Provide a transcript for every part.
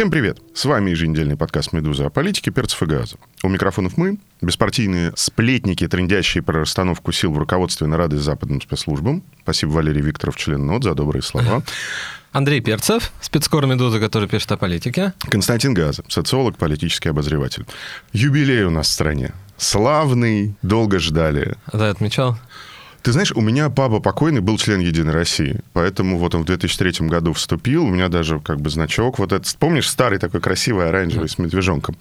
Всем привет! С вами еженедельный подкаст «Медуза» о политике, перцев и газа. У микрофонов мы, беспартийные сплетники, трендящие про расстановку сил в руководстве на радость западным спецслужбам. Спасибо Валерий Викторов, член НОТ, за добрые слова. Андрей Перцев, спецкор «Медуза», который пишет о политике. Константин Газа, социолог, политический обозреватель. Юбилей у нас в стране. Славный, долго ждали. Да, отмечал. Ты знаешь, у меня папа покойный был член Единой России, поэтому вот он в 2003 году вступил, у меня даже как бы значок вот этот, помнишь, старый такой красивый оранжевый с медвежонком.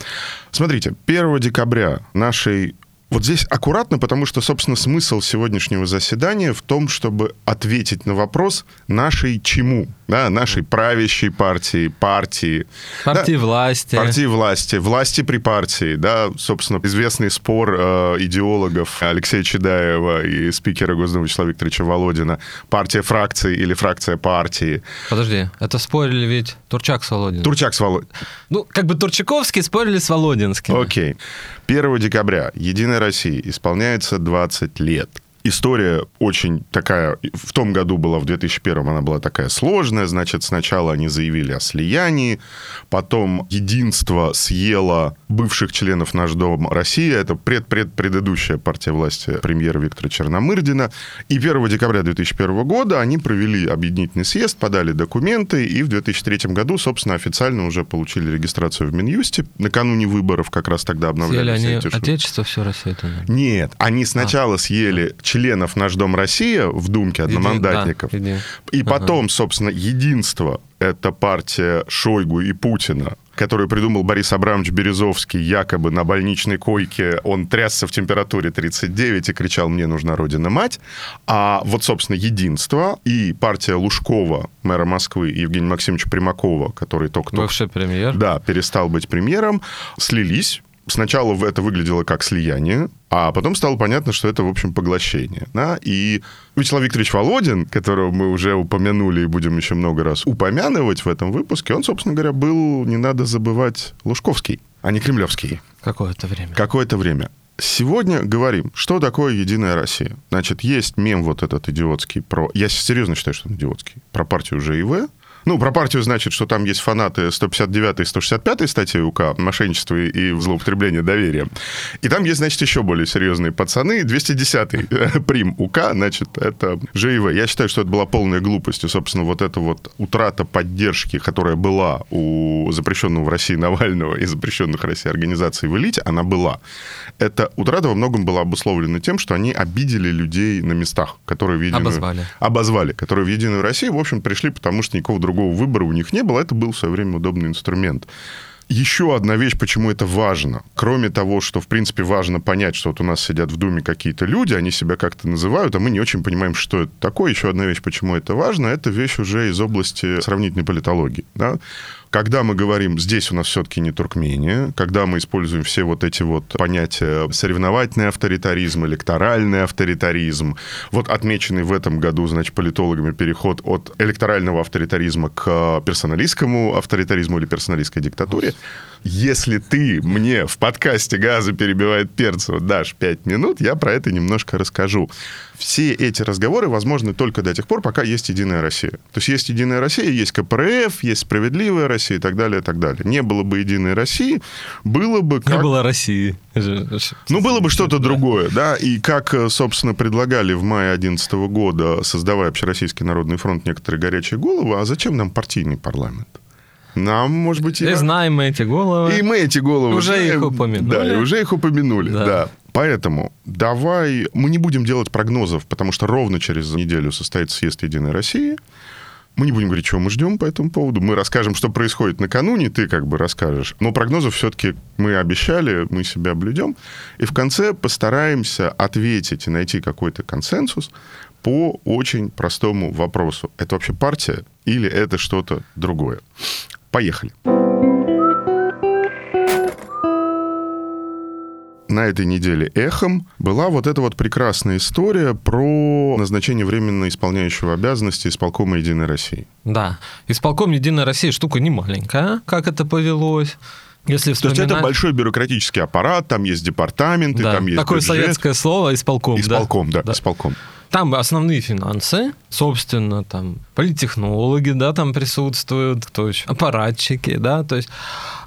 Смотрите, 1 декабря нашей вот здесь аккуратно, потому что, собственно, смысл сегодняшнего заседания в том, чтобы ответить на вопрос нашей чему, да, нашей правящей партии, партии. Партии да, власти. Партии власти, власти при партии, да, собственно, известный спор э, идеологов Алексея Чедаева и спикера Госдумы Вячеслава Викторовича Володина, партия фракции или фракция партии. Подожди, это спорили ведь Турчак с Володиным. Турчак с Володиным. Ну, как бы Турчаковские спорили с Володинским. Окей. 1 декабря Единая России исполняется 20 лет история очень такая, в том году была, в 2001 она была такая сложная, значит, сначала они заявили о слиянии, потом единство съело бывших членов «Наш дом Россия», это пред-пред-предыдущая партия власти премьера Виктора Черномырдина, и 1 декабря 2001 года они провели объединительный съезд, подали документы, и в 2003 году, собственно, официально уже получили регистрацию в Минюсте, накануне выборов как раз тогда обновляли Съели они отечество, все Россия? Нет, они сначала а. съели членов «Наш дом Россия» в Думке одномандатников. Един, да, и потом, ага. собственно, единство — это партия Шойгу и Путина, которую придумал Борис Абрамович Березовский, якобы на больничной койке. Он трясся в температуре 39 и кричал «Мне нужна Родина-мать». А вот, собственно, единство и партия Лужкова, мэра Москвы, и Евгения Максимовича Примакова, который только... Бывший премьер. Да, перестал быть премьером, слились сначала это выглядело как слияние, а потом стало понятно, что это, в общем, поглощение. Да? И Вячеслав Викторович Володин, которого мы уже упомянули и будем еще много раз упомянывать в этом выпуске, он, собственно говоря, был, не надо забывать, Лужковский, а не Кремлевский. Какое-то время. Какое-то время. Сегодня говорим, что такое Единая Россия. Значит, есть мем вот этот идиотский про... Я серьезно считаю, что он идиотский. Про партию ЖИВ, ну, про партию значит, что там есть фанаты 159 и 165 статьи УК «Мошенничество и злоупотребление доверием». И там есть, значит, еще более серьезные пацаны. 210-й э, прим УК, значит, это ЖИВ. Я считаю, что это была полная глупость. И, собственно, вот эта вот утрата поддержки, которая была у запрещенного в России Навального и запрещенных в России организаций в элите, она была. Эта утрата во многом была обусловлена тем, что они обидели людей на местах, которые в единую... Обозвали. Обозвали, которые в Единую Россию, в общем, пришли, потому что никакого другого выбора у них не было, это был в свое время удобный инструмент. Еще одна вещь, почему это важно. Кроме того, что, в принципе, важно понять, что вот у нас сидят в Думе какие-то люди, они себя как-то называют, а мы не очень понимаем, что это такое. Еще одна вещь, почему это важно, это вещь уже из области сравнительной политологии. Да? Когда мы говорим, здесь у нас все-таки не Туркмения, когда мы используем все вот эти вот понятия соревновательный авторитаризм, электоральный авторитаризм, вот отмеченный в этом году, значит, политологами переход от электорального авторитаризма к персоналистскому авторитаризму или персоналистской диктатуре, если ты мне в подкасте «Газа перебивает Перцева» дашь пять минут, я про это немножко расскажу. Все эти разговоры возможны только до тех пор, пока есть «Единая Россия». То есть есть «Единая Россия», есть КПРФ, есть «Справедливая Россия» и так далее, и так далее. Не было бы «Единой России», было бы... Как... Не было России. Ну, было бы что-то другое, да, и как, собственно, предлагали в мае 2011 года, создавая Общероссийский народный фронт, некоторые горячие головы, а зачем нам партийный парламент? Нам, может быть, и... И знаем мы эти головы. И мы эти головы Уже знаем. их упомянули. Да, и уже их упомянули, да. да. Поэтому давай... Мы не будем делать прогнозов, потому что ровно через неделю состоится съезд Единой России. Мы не будем говорить, чего мы ждем по этому поводу. Мы расскажем, что происходит накануне, ты как бы расскажешь. Но прогнозов все-таки мы обещали, мы себя блюдем. И в конце постараемся ответить и найти какой-то консенсус по очень простому вопросу. Это вообще партия или это что-то другое? Поехали. на этой неделе эхом была вот эта вот прекрасная история про назначение временно исполняющего обязанности исполкома «Единой России». Да. Исполком «Единой России» штука не маленькая, как это повелось. Если То есть это большой бюрократический аппарат, там есть департаменты, Да. там есть Такое бюджет. советское слово исполком. да. Исполком, да, Да. исполком. Там основные финансы, собственно, там политтехнологи, да, там присутствуют, кто еще, аппаратчики, да, то есть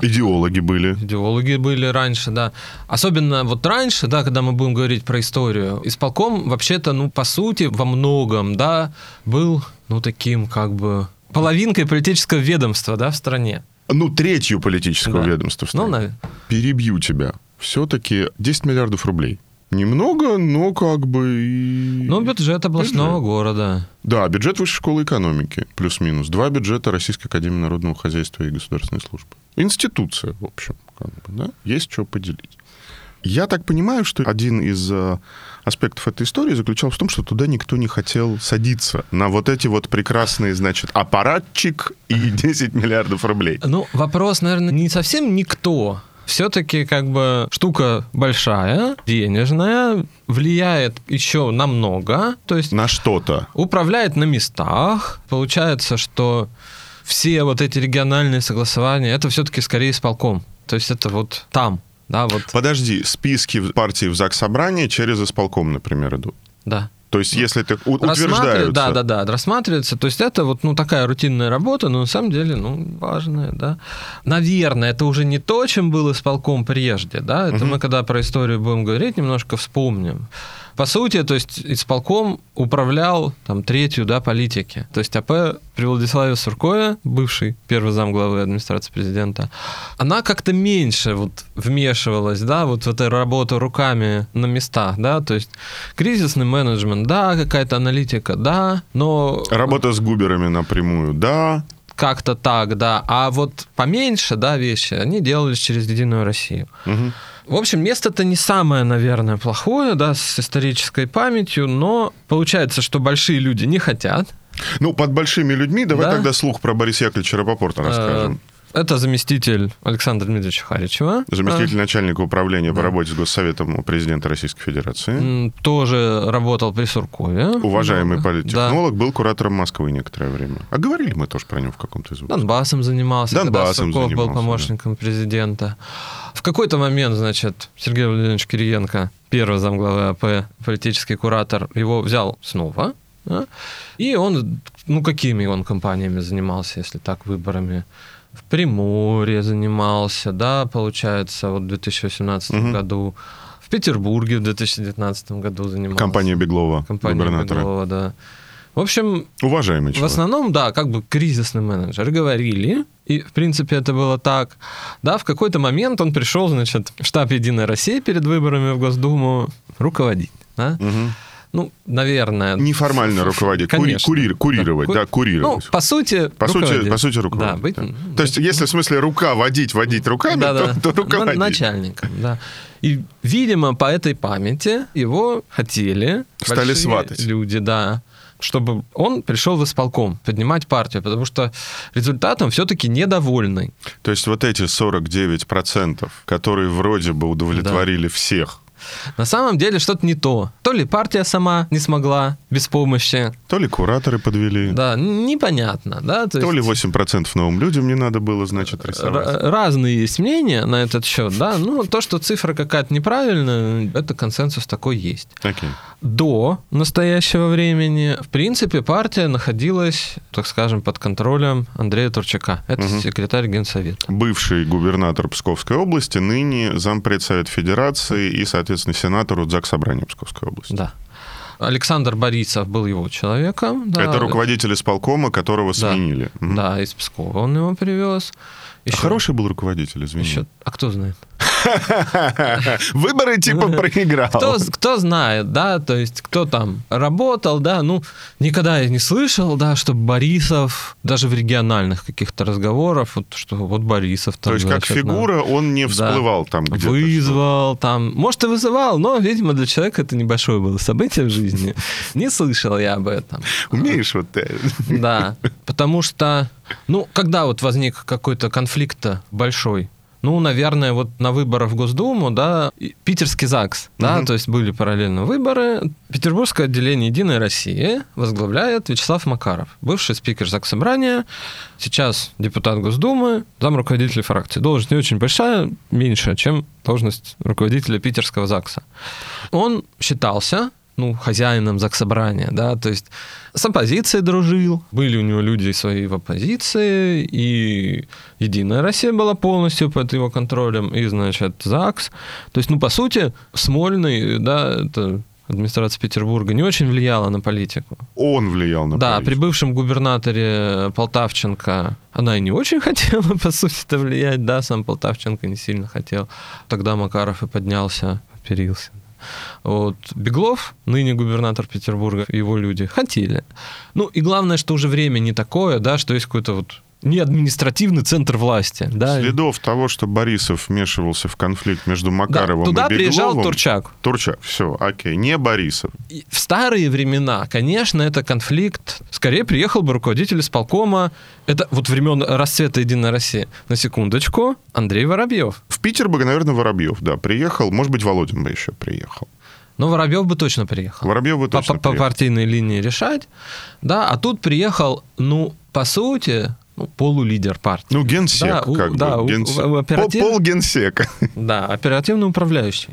Идеологи были. идеологи были раньше, да. Особенно вот раньше, да, когда мы будем говорить про историю, исполком вообще-то, ну, по сути, во многом, да, был, ну, таким как бы половинкой политического ведомства, да, в стране. Ну, третью политического Да. ведомства. в Ну, стране. наве- Перебью тебя. Все-таки 10 миллиардов рублей. Немного, но как бы... и- ну, бюджет областного Бюджет. города. Да, бюджет Высшей школы экономики, плюс-минус. Два бюджета Российской Академии Народного Хозяйства и Государственной службы. Институция, в общем, как бы, да? Есть что поделить. Я так понимаю, что один из э, аспектов этой истории заключался в том, что туда никто не хотел садиться на вот эти вот прекрасные, значит, аппаратчик и 10 миллиардов рублей. Ну, вопрос, наверное, не совсем никто. Все-таки как бы штука большая, денежная, влияет еще намного, то есть На что-то. управляет на местах. Получается, что все вот эти региональные согласования, это все-таки скорее исполком. То есть это вот там, да, вот, Подожди, списки партий в ЗАГС Собрания через исполком, например, идут. да. То есть, если ты у- Рассматривается- утверждаются... Да, да, да, рассматривается. То есть это вот ну, такая рутинная работа, но на самом деле ну, важная, да. Наверное, это уже не то, чем был исполком прежде, да. Это мы когда про историю будем говорить, немножко вспомним. По сути, то есть исполком управлял там третью, да, политики. То есть АП при Владиславе Суркове, бывший первый зам главы администрации президента, она как-то меньше вот вмешивалась, да, вот в эту работу руками на местах, да, то есть кризисный менеджмент, да, какая-то аналитика, да, но Работа с губерами напрямую, да. как-то так, да, а вот поменьше, да, вещи, они делались через Единую Россию. Мгм. В общем, место-то не самое, наверное, плохое, да, с исторической памятью, но получается, что большие люди не хотят. Ну, под большими людьми давай Да. тогда слух про Бориса Яковлевича Рапопорта расскажем. Это заместитель Александра Дмитриевича Харичева. Заместитель начальника управления по Да. работе с Госсоветом у президента Российской Федерации. Тоже работал при Суркове. Уважаемый Да. политтехнолог, был куратором Москвы некоторое время. А говорили мы тоже про него в каком-то из Да. выпусков. Донбассом занимался, когда Донбассом Сурков был занимался, помощником президента. В какой-то момент, значит, Сергей Владимирович Кириенко, первый замглавы АП, политический куратор, его взял снова. да, и он, ну, какими он компаниями занимался, если так, выборами? В Приморье занимался, да, получается, вот в 2018 Мгм. году. В Петербурге в 2019 году занимался. Компания Беглова, Компания губернатора. Беглова, да. В общем, Уважаемый в человек. основном, да, как бы кризисный менеджер. Говорили, и, в принципе, это было так. Да, в какой-то момент он пришел, значит, в штаб «Единой России» перед выборами в Госдуму руководить. Да? Мгм. Ну, наверное. Неформально руководить, Конечно. кури- курировать, Ку- да, Ну, курировать. по сути, По сути, по сути, руководить. Да, быть, да. ну, То есть, если в смысле рука водить, водить руками, да-да, то, то руководить. на- начальником, да. И, видимо, по этой памяти его хотели Стали сватать. люди, да, чтобы он пришел в исполком поднимать партию, потому что результатом все-таки недовольный. То есть вот эти 49%, которые вроде бы удовлетворили всех, На самом деле что-то не то. То ли партия сама не смогла без помощи, то ли кураторы подвели, да, непонятно, да. То, то ли есть 8% новым людям не надо было, значит, рисовать. р- разные есть мнения на этот счет, да. Ну, то, что цифра какая-то неправильная, это консенсус такой есть. Окей. До настоящего времени, в принципе, партия находилась, так скажем, под контролем Андрея Турчака. Это Мгм. секретарь Генсовета. Бывший губернатор Псковской области, ныне зампред Совет Федерации и, соответственно, сенатор УДЗАК Собрания Псковской области. Да. Александр Борисов был его человеком. да. Это руководитель исполкома, которого Да. сменили. Мгм. Да, из Пскова он его привез. А Хороший был руководитель, извини. Еще, а кто знает? Выборы типа проиграл. Кто, кто знает, да, то есть кто там работал, да, ну, никогда я не слышал, да, что Борисов, даже в региональных каких-то разговорах, вот что вот Борисов там, То есть как значит, на- фигура он не Да. всплывал там где-то. Вызвал там, может и вызывал, но, видимо, для человека это небольшое было событие в жизни. Не слышал я об этом. Умеешь вот ты. Да, потому что, ну, когда вот возник какой-то конфликт большой ну, наверное, вот на выборах в Госдуму, да, питерский ЗАГС, да, угу. то есть были параллельно выборы. Петербургское отделение «Единой России» возглавляет Вячеслав Макаров, бывший спикер ЗАГС Собрания, сейчас депутат Госдумы, зам руководителя фракции. Должность не очень большая, меньше, чем должность руководителя питерского ЗАГСа. Он считался ну, хозяином заксобрания, да, то есть с оппозицией дружил, были у него люди свои в оппозиции, и Единая Россия была полностью под его контролем, и, значит, ЗАГС. То есть, ну, по сути, Смольный, да, это администрация Петербурга не очень влияла на политику. Он влиял на да, политику. Да, при бывшем губернаторе Полтавченко она и не очень хотела, по сути-то, влиять, да, сам Полтавченко не сильно хотел. Тогда Макаров и поднялся, оперился. Вот. Беглов, ныне губернатор Петербурга, его люди хотели. Ну и главное, что уже время не такое, да, что есть какой-то вот не административный центр власти. Да. Следов того, что Борисов вмешивался в конфликт между Макаровым да, туда и Бегловым... приезжал Турчак. Турчак, все, окей, не Борисов. И в старые времена, конечно, это конфликт. Скорее приехал бы руководитель исполкома. Это вот времен расцвета Единой России. На секундочку, Андрей Воробьев. В Питер бы, наверное, Воробьев, да, приехал. Может быть, Володин бы еще приехал. Но Воробьев бы точно приехал. Воробьев бы точно по, приехал. По партийной линии решать. Да, а тут приехал, ну, по сути, полулидер партии. Ну, генсек, да, у, как да, бы. Генс... У, оператив... Пол, генсека. Да, оперативно управляющий.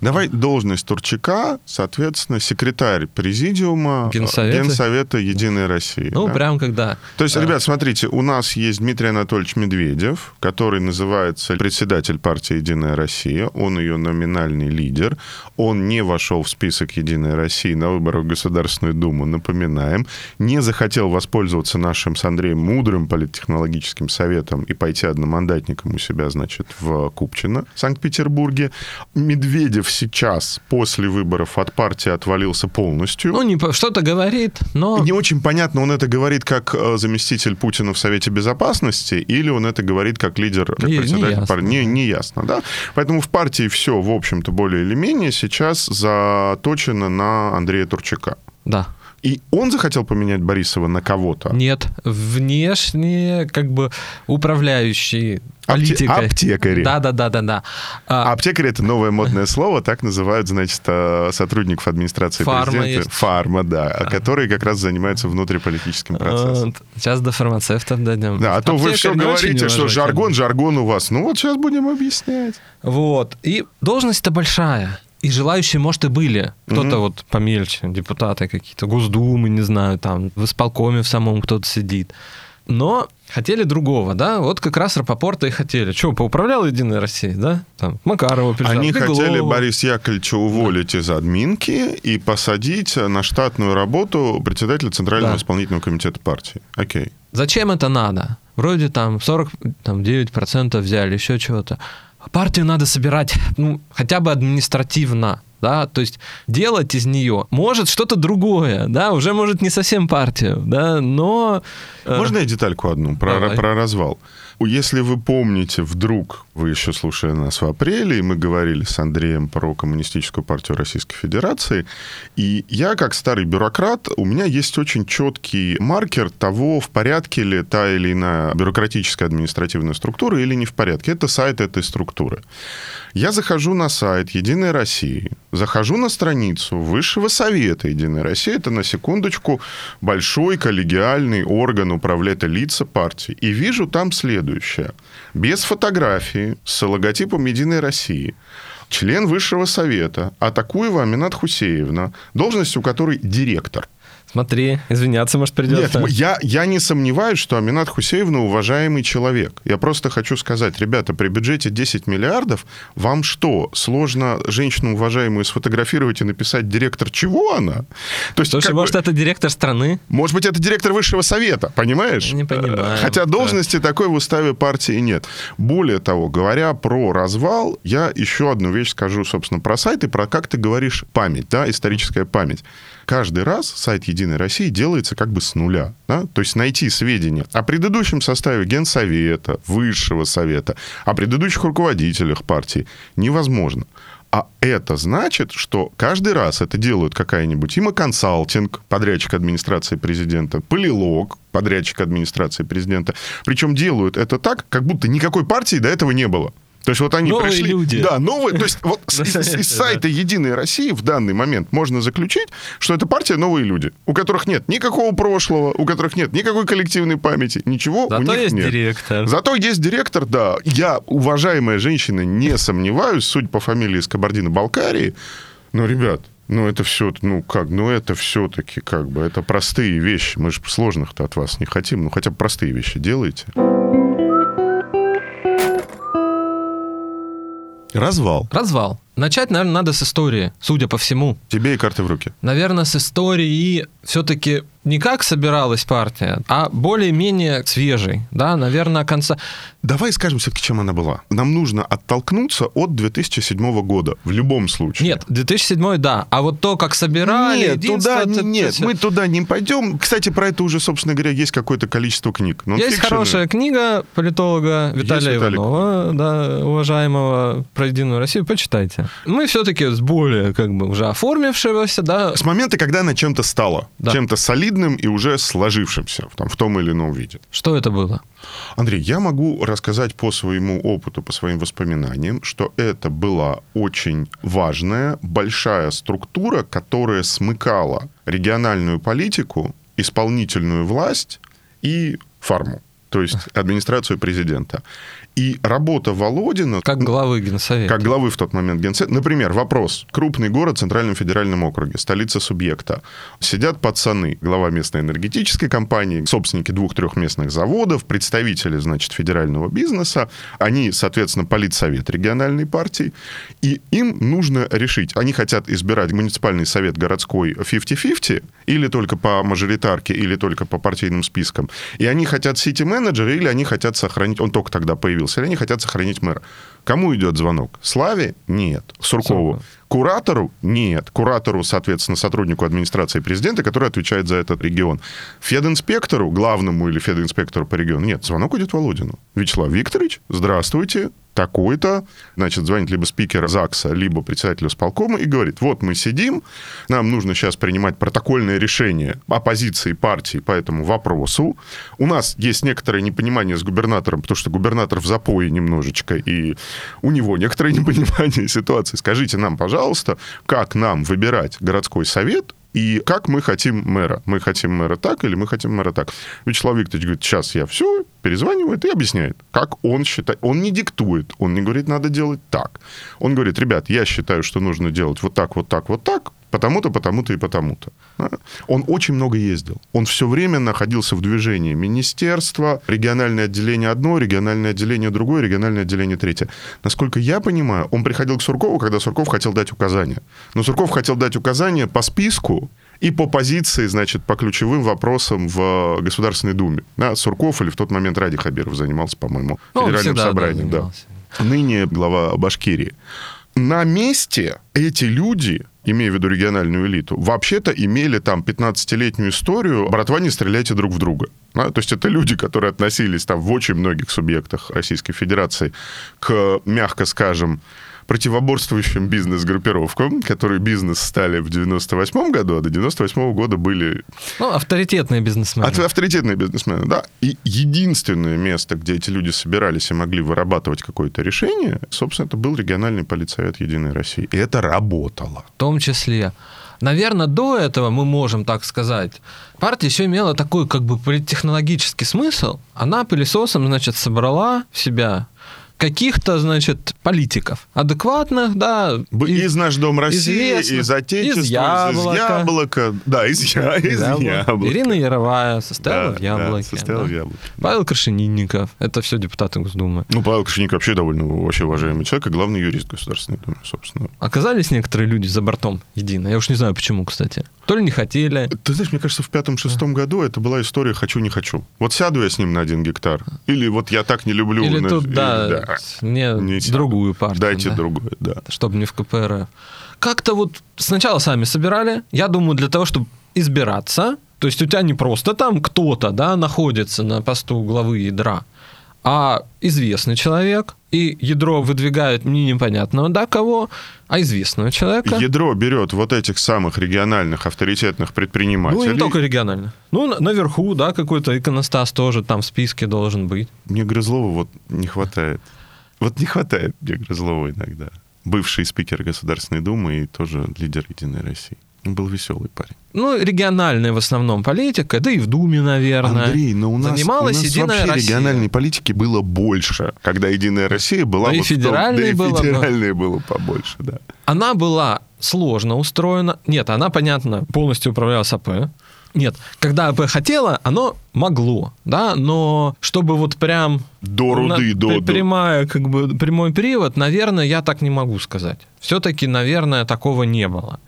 Давай должность Турчака, соответственно, секретарь президиума Генсовета, Генсовета Единой России. Ну, да? прям когда. То есть, ребят, смотрите, у нас есть Дмитрий Анатольевич Медведев, который называется председатель партии Единая Россия. Он ее номинальный лидер. Он не вошел в список Единой России на выборах в Государственную Думу, напоминаем. Не захотел воспользоваться нашим с Андреем мудрым политическим политтехнологическим советом и пойти одномандатником у себя, значит, в Купчино, Санкт-Петербурге. Медведев сейчас после выборов от партии отвалился полностью. Ну, не, что-то говорит, но... Не очень понятно, он это говорит как э, заместитель Путина в Совете Безопасности или он это говорит как лидер, как не, председатель не партии. Не, не ясно, да? Поэтому в партии все, в общем-то, более или менее сейчас заточено на Андрея Турчака. Да. И он захотел поменять Борисова на кого-то? Нет, внешне как бы управляющий политикой. Аптекари. Да, да, да, да, да. А... Аптекари это новое модное слово, так называют, значит, э, сотрудников администрации Фарма президента. Есть. Фарма, да, а. которые как раз занимаются внутриполитическим процессом. Сейчас до фармацевта дойдем. Да, а то вы все говорите, что жаргон, жаргон у вас. Ну вот сейчас будем объяснять. Вот. И должность-то большая. И желающие, может, и были. Кто-то угу. вот помельче, депутаты какие-то, Госдумы, не знаю, там, в исполкоме в самом кто-то сидит. Но хотели другого, да? Вот как раз Рапопорта и хотели. Что, поуправлял Единая Россия, да? Там, Макарова прижал, Они Беглова. хотели Бориса Яковлевича уволить да. из админки и посадить на штатную работу председателя Центрального да. исполнительного комитета партии. Окей. Зачем это надо? Вроде там 49% взяли, еще чего-то партию надо собирать, ну, хотя бы административно, да, то есть делать из нее может что-то другое, да, уже может не совсем партию, да, но... Э, Можно я детальку одну про, про развал? Если вы помните, вдруг вы еще слушали нас в апреле, и мы говорили с Андреем про Коммунистическую партию Российской Федерации, и я, как старый бюрократ, у меня есть очень четкий маркер того, в порядке ли та или иная бюрократическая административная структура или не в порядке. Это сайт этой структуры. Я захожу на сайт Единой России, захожу на страницу Высшего Совета Единой России, это на секундочку большой коллегиальный орган управляет лица партии, и вижу там следующее. Без фотографии, с логотипом Единой России, член Высшего Совета, Атакуева Аминат Хусеевна, должность у которой директор – Смотри, извиняться, может, придется. Нет, я, я не сомневаюсь, что Аминат Хусеевна уважаемый человек. Я просто хочу сказать, ребята, при бюджете 10 миллиардов вам что, сложно женщину уважаемую сфотографировать и написать директор чего она? То есть, Слушай, может, бы, это директор страны? Может быть, это директор высшего совета, понимаешь? Не понимаю. Хотя должности да. такой в уставе партии нет. Более того, говоря про развал, я еще одну вещь скажу, собственно, про сайт и про, как ты говоришь, память, да, историческая память каждый раз сайт «Единой России» делается как бы с нуля. Да? То есть найти сведения о предыдущем составе Генсовета, Высшего Совета, о предыдущих руководителях партии невозможно. А это значит, что каждый раз это делают какая-нибудь ИМА Консалтинг, подрядчик администрации президента, Полилог, подрядчик администрации президента. Причем делают это так, как будто никакой партии до этого не было. То есть вот они Новые пришли... люди. Да, новые. То есть вот с- из, сайта «Единой России» в данный момент можно заключить, что это партия «Новые люди», у которых нет никакого прошлого, у которых нет никакой коллективной памяти, ничего у Зато них есть нет. директор. Зато есть директор, да. Я, уважаемая женщина, не сомневаюсь, судя по фамилии из Кабардино-Балкарии, но, ребят, ну это все, ну как, ну это все-таки как бы, это простые вещи. Мы же сложных-то от вас не хотим, ну хотя бы простые вещи делайте. Развал. Развал. Начать, наверное, надо с истории, судя по всему. Тебе и карты в руки. Наверное, с истории все-таки не как собиралась партия, а более-менее свежей, да, наверное, конца... Давай скажем все-таки, чем она была. Нам нужно оттолкнуться от 2007 года в любом случае. Нет, 2007 да, а вот то, как собирали... Нет, туда, это- нет, это- мы туда не пойдем. Кстати, про это уже, собственно говоря, есть какое-то количество книг. Есть хорошая книга политолога Виталия Виталик. Иванова, да, уважаемого про Единую Россию, почитайте. Мы все-таки с более как бы уже оформившегося, да, С момента, когда она чем-то стала, Да. чем-то солидным и уже сложившимся там, в том или ином виде. что это было? Андрей, я могу рассказать по своему опыту, по своим воспоминаниям, что это была очень важная, большая структура, которая смыкала региональную политику, исполнительную власть и фарму, то есть администрацию президента. И работа Володина... Как главы Генсовета. Как главы в тот момент Генсек. Например, вопрос. Крупный город в Центральном федеральном округе, столица субъекта. Сидят пацаны, глава местной энергетической компании, собственники двух-трех местных заводов, представители, значит, федерального бизнеса. Они, соответственно, политсовет региональной партии. И им нужно решить, они хотят избирать муниципальный совет городской 50-50, или только по мажоритарке, или только по партийным спискам. И они хотят сити-менеджера, или они хотят сохранить... Он только тогда появился. Или они хотят сохранить мэра. Кому идет звонок? Славе? Нет. Суркову? Суркову. Куратору? Нет. Куратору, соответственно, сотруднику администрации президента, который отвечает за этот регион. Фединспектору, главному или фединспектору по региону? Нет. Звонок идет Володину. Вячеслав Викторович, здравствуйте. Такой-то, значит, звонит либо спикер ЗАГСа, либо председателю сполкома и говорит, вот мы сидим, нам нужно сейчас принимать протокольное решение оппозиции партии по этому вопросу. У нас есть некоторое непонимание с губернатором, потому что губернатор в запое немножечко, и у него некоторое непонимание ситуации. Скажите нам, пожалуйста, как нам выбирать городской совет, и как мы хотим мэра. Мы хотим мэра так или мы хотим мэра так. Вячеслав Викторович говорит, сейчас я все, перезванивает и объясняет, как он считает. Он не диктует, он не говорит, надо делать так. Он говорит, ребят, я считаю, что нужно делать вот так, вот так, вот так, потому-то, потому-то и потому-то. Да? Он очень много ездил. Он все время находился в движении. Министерство, региональное отделение одно, региональное отделение другое, региональное отделение третье. Насколько я понимаю, он приходил к Суркову, когда Сурков хотел дать указания. Но Сурков хотел дать указания по списку, и по позиции, значит, по ключевым вопросам в Государственной Думе. Да, Сурков или в тот момент Ради Хабиров занимался, по-моему, Ну, федеральным всегда, да, собранием. Да, занимался. Ныне глава Башкирии. На месте эти люди, имея в виду региональную элиту, вообще-то имели там 15-летнюю историю «братва, не стреляйте друг в друга». Да, то есть это люди, которые относились там в очень многих субъектах Российской Федерации к, мягко скажем, противоборствующим бизнес-группировкам, которые бизнес стали в 98 году, а до 98 года были Ну, авторитетные бизнесмены. авторитетные бизнесмены, да. И единственное место, где эти люди собирались и могли вырабатывать какое-то решение, собственно, это был региональный политсовет Единой России. И это работало. В том числе. Наверное, до этого мы можем так сказать. Партия еще имела такой как бы политтехнологический смысл. Она пылесосом, значит, собрала в себя каких-то, значит, политиков. Адекватных, да. Из «Наш дом России», известных. из «Отечества», Из из «Яблока». «Яблока». Да, из, я- из Яблоко. «Яблока». Ирина Яровая состояла Да, в да, Яблоке. состояла да. в «Яблоке». Павел Крашенинников. Это все депутаты Госдумы. Ну, Павел Кошельник вообще довольно вообще уважаемый человек и главный юрист Государственной Думы, собственно. Оказались некоторые люди за бортом едино. Я уж не знаю, почему, кстати. То ли не хотели. Ты знаешь, мне кажется, в пятом-шестом году это была история «хочу, не хочу». Вот сяду я с ним на один гектар, или вот я так не люблю... Или на- тут, или- да, мне Не другую партию. Дайте да. другое, да. чтобы не в КПРФ. Как-то вот сначала сами собирали, я думаю, для того, чтобы избираться, то есть у тебя не просто там кто-то, да, находится на посту главы ядра, а известный человек, и ядро выдвигает не непонятного, да, кого, а известного человека. Ядро берет вот этих самых региональных авторитетных Ну, предпринимателей. и не только регионально. Ну, на- наверху, да, какой-то иконостас тоже там в списке должен быть. Мне Грызлова вот не хватает. Вот не хватает мне Грызлова иногда. Бывший спикер Государственной Думы и тоже лидер «Единой России». Он был веселый парень. Ну, региональная в основном политика, да и в Думе, наверное. Андрей, но у нас, Занималась у нас Единая вообще Россия. региональной политики было больше, когда Единая Россия была... Да и вот том- федеральной да и было, но- федеральной было побольше, да. Она была сложно устроена. Нет, она, понятно, полностью управлялась АП. Нет, когда АП хотела, оно могло, да, но чтобы вот прям... До руды, на- до- при- до. Прямая, как бы, прямой привод, наверное, я так не могу сказать. Все-таки, наверное, такого не было.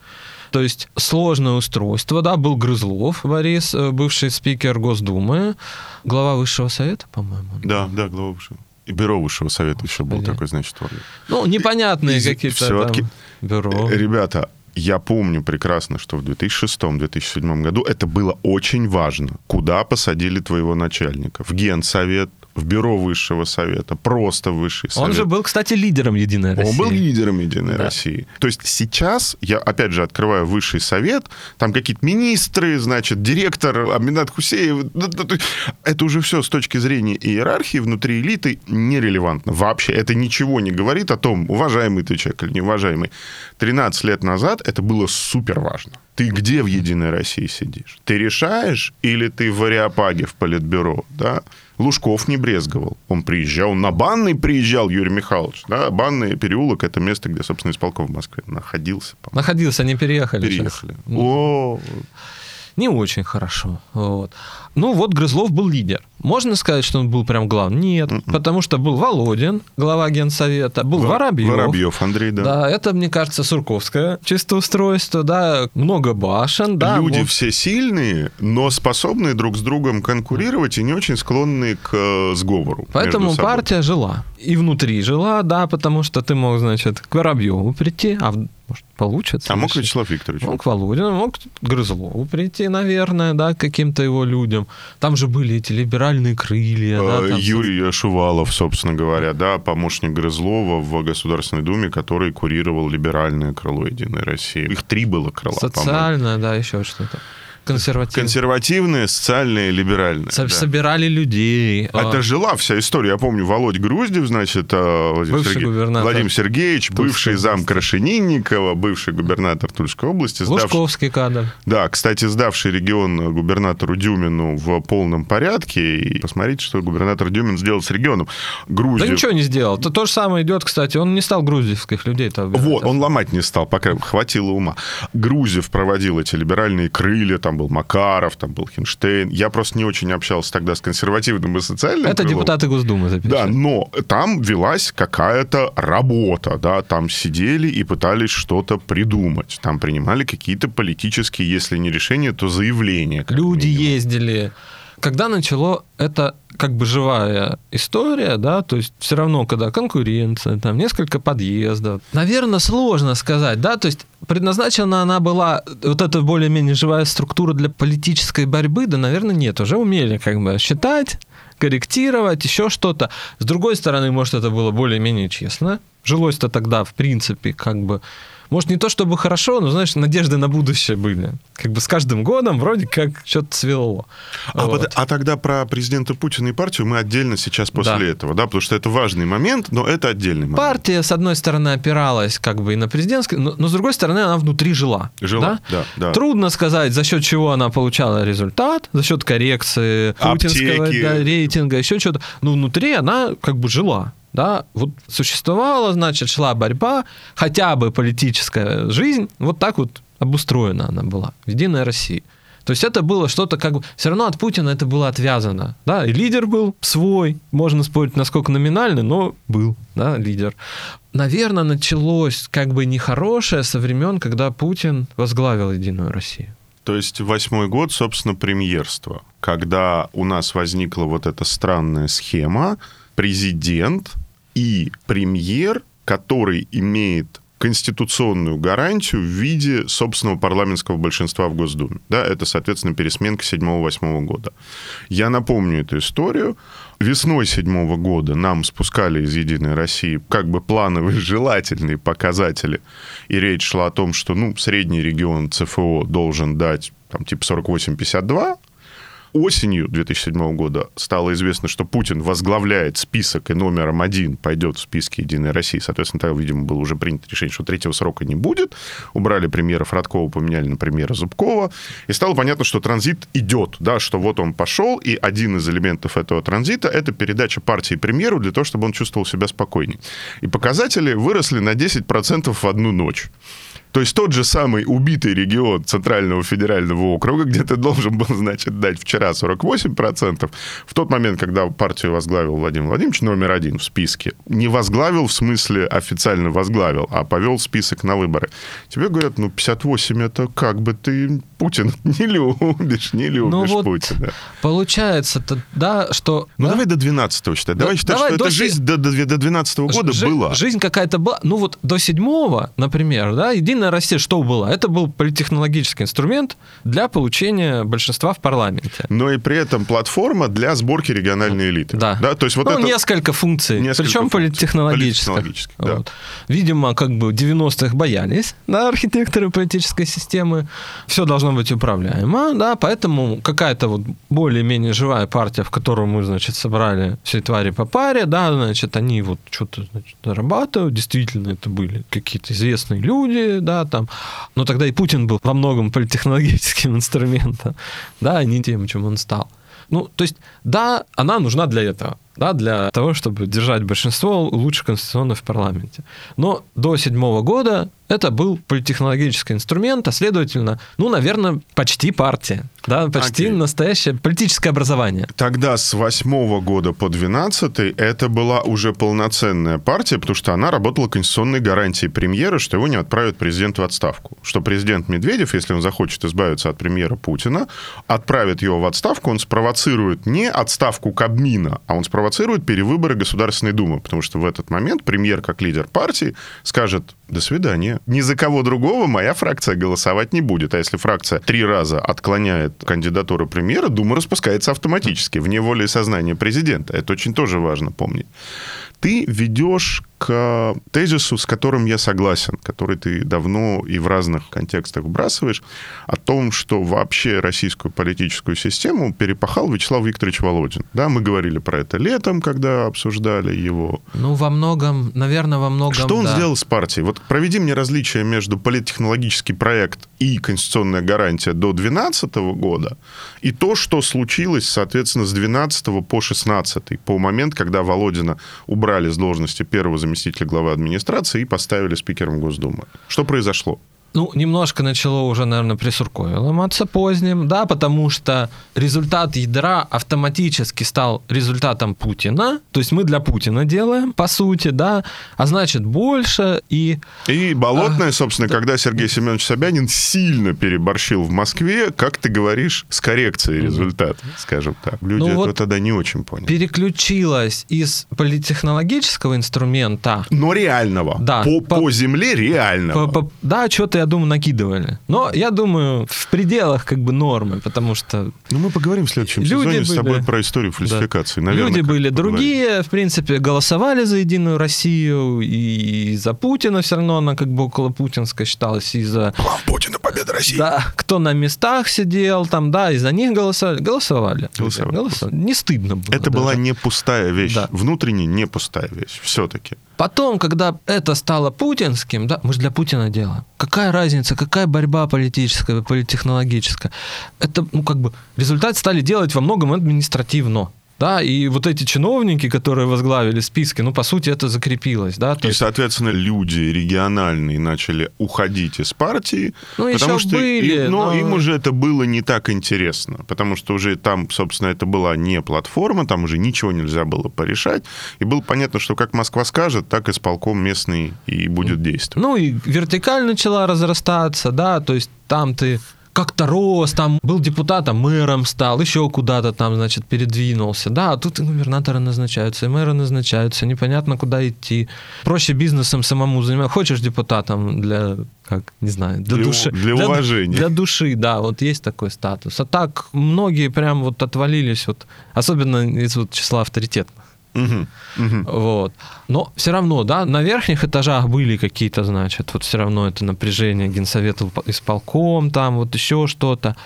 То есть сложное устройство, да, был Грызлов Борис, э, бывший спикер Госдумы, глава Высшего Совета, по-моему. Да, да, глава высшего. И бюро высшего совета еще был Господи. такой, значит, орган. Ну, непонятные какие-то там бюро. Э, Ребята, я помню прекрасно, что в 2006-2007 году это было очень важно. Куда посадили твоего начальника? В Генсовет, в бюро высшего совета, просто высший совет. Он же был, кстати, лидером Единой России. Он был лидером Единой Да. России. То есть сейчас, я опять же открываю высший совет, там какие-то министры, значит, директор Аминат Хусеев. Ну, ну, Это уже все с точки зрения иерархии внутри элиты нерелевантно. Вообще это ничего не говорит о том, уважаемый ты человек или неуважаемый. 13 лет назад это было супер важно. Ты где в Единой России сидишь? Ты решаешь или ты в Ариапаге в политбюро? Да? Лужков не брезговал. Он приезжал, на Банный приезжал, Юрий Михайлович. Да? Банный переулок – это место, где, собственно, исполком в Москве находился. по-моему. Находился, они переехали. сейчас. Переехали. Ну, О, Не очень хорошо. Вот. Ну, вот Грызлов был лидер. Можно сказать, что он был прям главным? Нет, потому что был Володин, глава Генсовета, был Во- Воробьев. Воробьев Андрей, да. Да, это, мне кажется, Сурковское чисто устройство, да, много башен, да. Люди мог- все сильные, но способные друг с другом конкурировать и не очень склонные к э, сговору. Поэтому партия жила. И внутри жила, да, потому что ты мог, значит, к Воробьеву прийти, а может, получится. А мог. Вячеслав Викторович. Мог к Володину, мог к Грызлову прийти, наверное, да, к каким-то его людям. Там же были эти либеральные крылья. да, Э, там Юрий Шувалов, собственно говоря, да, помощник Грызлова в Государственной Думе, который курировал либеральное крыло Единой России. Их три было крыла, по-моему. Социальное, да, еще что-то. Консервативное. Консервативное, социальное, либеральное. Со- да. Собирали людей. Это А, жила вся история. Я помню, Володь Груздев, значит, э, Владимир, Бывший Сергеевич- губернатор Владимир Сергеевич, Тульской бывший зам области. Крашенинникова, бывший губернатор Тульской области, сдавший- Лужковский кадр. Да, кстати, сдавший регион губернатору Дюмину в полном порядке. И посмотрите, что губернатор Дюмин сделал с регионом. Да Грузию. ничего не сделал. То, то же самое идет, кстати. Он не стал грузинских людей. Вот, он ломать не стал, пока хватило ума. Грузев проводил эти либеральные крылья, там был Макаров, там был Хинштейн. Я просто не очень общался тогда с консервативным и социальным Это крылом. депутаты Госдумы запишут. Да, но там велась какая-то работа, да, там сидели и пытались что-то придумать. Там принимали какие-то политические, если не решения, то заявления. Люди минимум. ездили. Когда начало это как бы живая история, да, то есть все равно, когда конкуренция, там несколько подъездов. Наверное, сложно сказать, да, то есть предназначена она была, вот эта более-менее живая структура для политической борьбы, да, наверное, нет, уже умели как бы считать, корректировать, еще что-то. С другой стороны, может, это было более-менее честно. Жилось-то тогда, в принципе, как бы может, не то чтобы хорошо, но, знаешь, надежды на будущее были. Как бы с каждым годом вроде как что-то цвело. А, Вот. под- а тогда про президента Путина и партию мы отдельно сейчас после Да. этого, да, потому что это важный момент, но это отдельный момент. Партия, с одной стороны, опиралась как бы и на президентской, но, но с другой стороны, она внутри жила. Жила, да? да, да. Трудно сказать, за счет чего она получала результат, за счет коррекции путинского Аптеки. да, рейтинга, еще что-то. Но внутри она как бы жила. Да, вот существовала, значит, шла борьба, хотя бы политическая жизнь, вот так вот обустроена она была, в Единой России. То есть это было что-то как бы... Все равно от Путина это было отвязано. Да, и лидер был свой. Можно спорить, насколько номинальный, но был, да, лидер. Наверное, началось как бы нехорошее со времен, когда Путин возглавил Единую Россию. То есть восьмой год, собственно, премьерства, когда у нас возникла вот эта странная схема, президент и премьер, который имеет конституционную гарантию в виде собственного парламентского большинства в Госдуме. Да, это, соответственно, пересменка 7-8 года. Я напомню эту историю. Весной седьмого года нам спускали из «Единой России» как бы плановые желательные показатели. И речь шла о том, что ну, средний регион ЦФО должен дать там, типа 48-52, осенью 2007 года стало известно, что Путин возглавляет список и номером один пойдет в списке «Единой России». Соответственно, тогда, видимо, было уже принято решение, что третьего срока не будет. Убрали премьера Фродкова, поменяли на премьера Зубкова. И стало понятно, что транзит идет, да, что вот он пошел, и один из элементов этого транзита – это передача партии премьеру для того, чтобы он чувствовал себя спокойнее. И показатели выросли на 10% в одну ночь. То есть тот же самый убитый регион Центрального федерального округа, где ты должен был, значит, дать вчера 48%, в тот момент, когда партию возглавил Владимир Владимирович, номер один в списке, не возглавил в смысле официально возглавил, а повел список на выборы. Тебе говорят, ну, 58 это как бы ты Путин не любишь, не любишь ну, вот Путина. Получается, да, что... Ну, да? давай до 12 считать. Давай считать, давай что эта жизнь до, до, до 12 года Жи- была. Жизнь какая-то была. Ну, вот до 7 например, да, единая Россия что было? Это был политтехнологический инструмент для получения большинства в парламенте. Но и при этом платформа для сборки региональной элиты. Да. да? То есть вот ну, это... несколько функций, несколько причем политтехнологических. политтехнологических да. вот. Видимо, как бы 90-х боялись, да, архитекторы политической системы. Все должно быть управляемо, да, поэтому какая-то вот более-менее живая партия, в которую мы, значит, собрали все твари по паре, да, значит, они вот что-то, значит, зарабатывают, действительно это были какие-то известные люди, да, там. Но тогда и Путин был во многом политтехнологическим инструментом, да, а не тем, чем он стал. Ну, то есть, да, она нужна для этого да, для того, чтобы держать большинство лучше конституционно в парламенте. Но до седьмого года это был политтехнологический инструмент, а следовательно, ну, наверное, почти партия. Да, почти okay. настоящее политическое образование. Тогда с восьмого года по двенадцатый это была уже полноценная партия, потому что она работала конституционной гарантией премьера, что его не отправят президент в отставку. Что президент Медведев, если он захочет избавиться от премьера Путина, отправит его в отставку, он спровоцирует не отставку Кабмина, а он спровоцирует спровоцирует перевыборы Государственной Думы, потому что в этот момент премьер, как лидер партии, скажет «до свидания». Ни за кого другого моя фракция голосовать не будет. А если фракция три раза отклоняет кандидатуру премьера, Дума распускается автоматически, вне воли и сознания президента. Это очень тоже важно помнить. Ты ведешь к тезису, с которым я согласен, который ты давно и в разных контекстах вбрасываешь, о том, что вообще российскую политическую систему перепахал Вячеслав Викторович Володин. Да, мы говорили про это летом, когда обсуждали его. Ну, во многом, наверное, во многом, Что он да. сделал с партией? Вот проведи мне различие между политтехнологический проект и конституционная гарантия до 2012 года и то, что случилось, соответственно, с 12 по 16 по момент, когда Володина убрали с должности первого заместителя главы администрации и поставили спикером Госдумы. Что произошло? Ну, немножко начало уже, наверное, при Суркове ломаться поздним, да, потому что результат ядра автоматически стал результатом Путина, то есть мы для Путина делаем, по сути, да, а значит больше и... И болотное, а, собственно, да. когда Сергей Семенович Собянин сильно переборщил в Москве, как ты говоришь, с коррекцией результата, скажем так. Люди ну, вот тогда не очень поняли. Переключилась из политтехнологического инструмента... Но реального. Да. По, по, по земле реального. По, по, да, что-то я думаю, накидывали. Но я думаю, в пределах как бы нормы, потому что... Ну, мы поговорим в следующем люди сезоне были... с тобой про историю фальсификации. Да. Наверное, люди были другие, в принципе, голосовали за Единую Россию, и за Путина все равно она как бы около путинской считалась, и за... План Путина, победа России. Да, кто на местах сидел там, да, и за них голосовали. Голосовали. Голосовали. голосовали. Не стыдно было. Это даже. была не пустая вещь. Да. Внутренне не пустая вещь. Все-таки. Потом, когда это стало путинским, да, мы же для Путина делаем. Какая разница, какая борьба политическая, политтехнологическая? Это, ну, как бы, результат стали делать во многом административно. Да, и вот эти чиновники, которые возглавили списки, ну, по сути, это закрепилось, да. То и, есть... соответственно, люди региональные начали уходить из партии, ну, потому что были, им, но, но им уже это было не так интересно, потому что уже там, собственно, это была не платформа, там уже ничего нельзя было порешать, и было понятно, что как Москва скажет, так исполком местный и будет действовать. Ну, и вертикаль начала разрастаться, да, то есть там ты как-то рос, там был депутатом, мэром стал, еще куда-то там, значит, передвинулся. Да, а тут и губернаторы назначаются, и мэры назначаются, непонятно, куда идти. Проще бизнесом самому заниматься. Хочешь депутатом для, как, не знаю, для, для души. Для, для уважения. Для души, да, вот есть такой статус. А так многие прям вот отвалились, вот, особенно из вот числа авторитетных. Угу, угу. Вот. Но все равно, да, на верхних этажах были какие-то, значит, вот все равно это напряжение генсовета исполком, там вот еще что-то.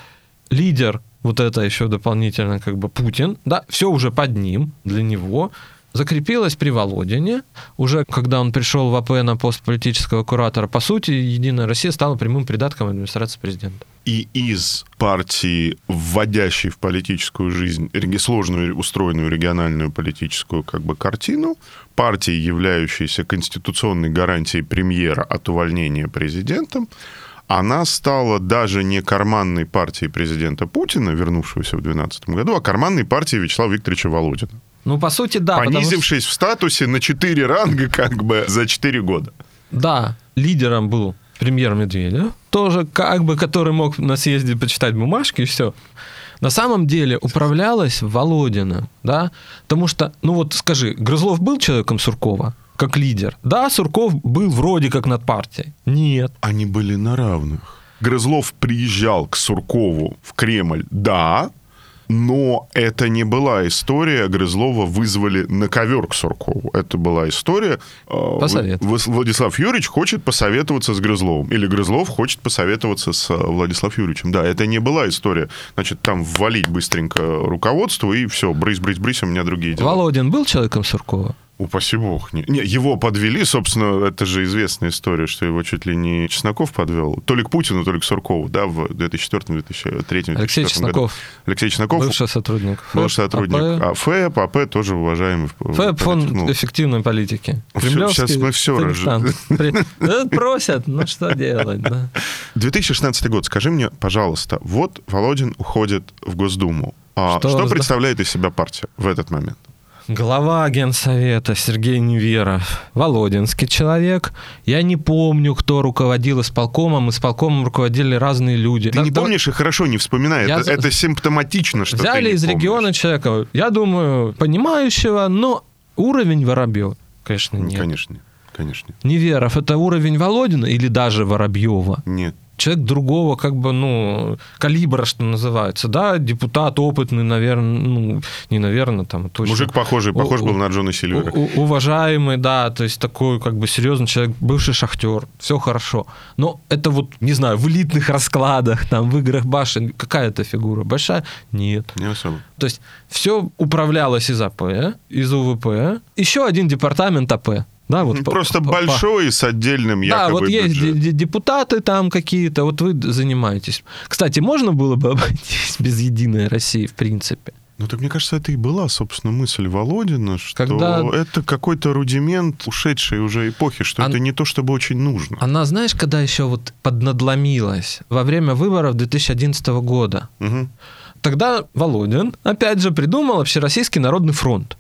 Лидер вот это еще дополнительно как бы Путин, да, все уже под ним, для него, закрепилось при Володине. Уже когда он пришел в АП на пост политического куратора, по сути, Единая Россия стала прямым придатком администрации президента. И из партии, вводящей в политическую жизнь сложную устроенную региональную политическую как бы картину, партии, являющейся конституционной гарантией премьера от увольнения президентом, она стала даже не карманной партией президента Путина, вернувшегося в 2012 году, а карманной партией Вячеслава Викторовича Володина. Ну, по сути, да. Понизившись что... в статусе на 4 ранга как бы за 4 года. Да, лидером был премьер Медведев, тоже как бы, который мог на съезде почитать бумажки и все. На самом деле управлялась Володина, да, потому что, ну вот скажи, Грызлов был человеком Суркова? как лидер. Да, Сурков был вроде как над партией. Нет. Они были на равных. Грызлов приезжал к Суркову в Кремль, да, но это не была история, Грызлова вызвали на ковер к Суркову. Это была история... Э, Посовет. Владислав Юрьевич хочет посоветоваться с Грызловым. Или Грызлов хочет посоветоваться с э, Владиславом Юрьевичем. Да, это не была история. Значит, там ввалить быстренько руководство и все, брысь-брысь-брысь, у меня другие дела. Володин был человеком Суркова? Упаси бог. Не, не, его подвели, собственно, это же известная история, что его чуть ли не Чесноков подвел. То ли к Путину, то ли к Суркову, да, в 2004-2003 Алексей Чесноков. Году. Алексей Чесноков. Бывший сотрудник. ФЭП, бывший сотрудник. АП. А ФЭП, АП тоже уважаемый. ФЭП, фонд ну, эффективной политики. Сейчас мы все рожаем. Просят, ну что делать, да. 2016 год. Скажи мне, пожалуйста, вот Володин уходит в Госдуму. А что, что представляет из себя партия в этот момент? Глава Генсовета Сергей Неверов. Володинский человек. Я не помню, кто руководил исполкомом. Исполкомом руководили разные люди. Ты да, не да, помнишь и хорошо не вспоминай. Я... Это, это симптоматично, что Взяли из помнишь. региона человека, я думаю, понимающего, но уровень Воробьев, конечно, нет. Конечно, конечно. Неверов, это уровень Володина или даже Воробьева? Нет человек другого, как бы, ну, калибра, что называется, да, депутат опытный, наверное, ну, не наверное, там, точно. Мужик похожий, похож у, был на Джона Сильвера. уважаемый, да, то есть такой, как бы, серьезный человек, бывший шахтер, все хорошо. Но это вот, не знаю, в элитных раскладах, там, в играх башен, какая это фигура? Большая? Нет. Не особо. То есть все управлялось из АП, из УВП, еще один департамент АП. Да, вот Просто по, большой по... с отдельным якобы Да, вот есть бюджет. депутаты там какие-то, вот вы занимаетесь. Кстати, можно было бы обойтись без «Единой России» в принципе? Ну, так мне кажется, это и была, собственно, мысль Володина, что Когда... это какой-то рудимент ушедшей уже эпохи, что Она... это не то, чтобы очень нужно. Она, знаешь, когда еще вот поднадломилась? Во время выборов 2011 года. Угу. Тогда Володин, опять же, придумал Общероссийский народный фронт.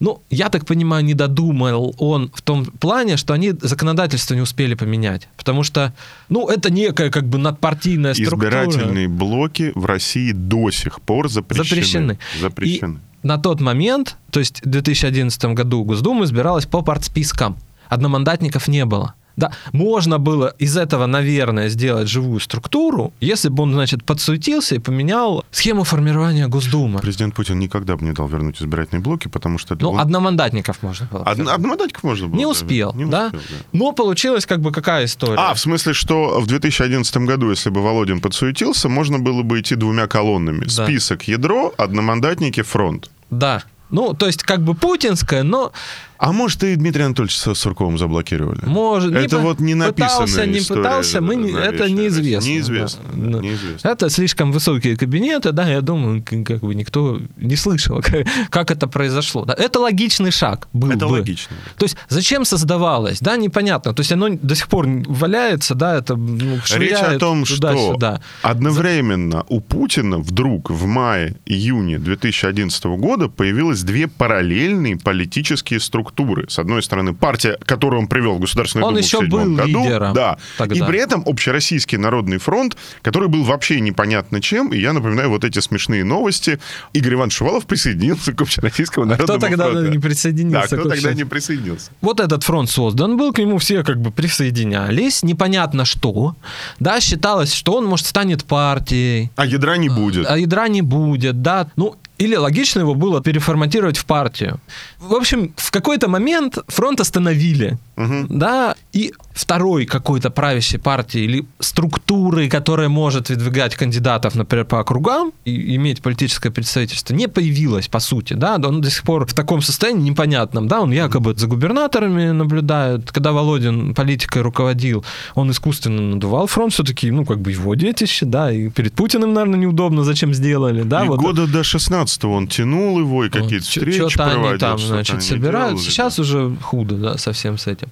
Ну, я так понимаю, не додумал он в том плане, что они законодательство не успели поменять. Потому что, ну, это некая как бы надпартийная структура. Избирательные блоки в России до сих пор запрещены. Запрещены. запрещены. И на тот момент, то есть в 2011 году Госдума избиралась по партспискам. Одномандатников не было. Да, можно было из этого, наверное, сделать живую структуру, если бы он, значит, подсуетился и поменял схему формирования Госдумы. Президент Путин никогда бы не дал вернуть избирательные блоки, потому что... Ну, он... одномандатников можно было. Од... Одномандатников можно было. Не успел, не да? Успел, да? Но получилась как бы какая история? А, в смысле, что в 2011 году, если бы Володин подсуетился, можно было бы идти двумя колоннами. Да. Список ядро, одномандатники, фронт. Да. Ну, то есть как бы путинская, но а может, и Дмитрия Анатольевича с Сурковым заблокировали? Может. Это не вот не написанная пытался, не пытался, мы, не, это неизвестно. Неизвестно, да. неизвестно. Это слишком высокие кабинеты, да, я думаю, как бы никто не слышал, как, как это произошло. Да. Это логичный шаг был Это бы. логично. То есть зачем создавалось, да, непонятно. То есть оно до сих пор валяется, да, это ну, Речь о том, что одновременно у Путина вдруг в мае-июне 2011 года появилось две параллельные политические структуры структуры. С одной стороны, партия, которую он привел в Государственную он Думу еще в был году. Лидером да. тогда. И при этом Общероссийский народный фронт, который был вообще непонятно чем. И я напоминаю вот эти смешные новости. Игорь Иванович Шувалов присоединился к Общероссийскому а народному кто тогда фронту. не присоединился? Да, кто тогда не присоединился? Вот этот фронт создан был, к нему все как бы присоединялись. Непонятно что. Да, считалось, что он, может, станет партией. А ядра не будет. А ядра не будет, да. Ну, или логично его было переформатировать в партию. В общем, в какой-то момент фронт остановили. Угу. Да, и второй какой-то правящей партии или структуры, которая может выдвигать кандидатов, например, по округам и иметь политическое представительство, не появилась, по сути, да, он до сих пор в таком состоянии непонятном, да, он якобы за губернаторами наблюдает, когда Володин политикой руководил, он искусственно надувал фронт, все-таки, ну, как бы его детище, да, и перед Путиным, наверное, неудобно, зачем сделали, да. И вот года до 16 он тянул его, и какие-то встречи Что-то проводил. они там, значит, собирают. Сейчас уже худо, да, совсем с этим.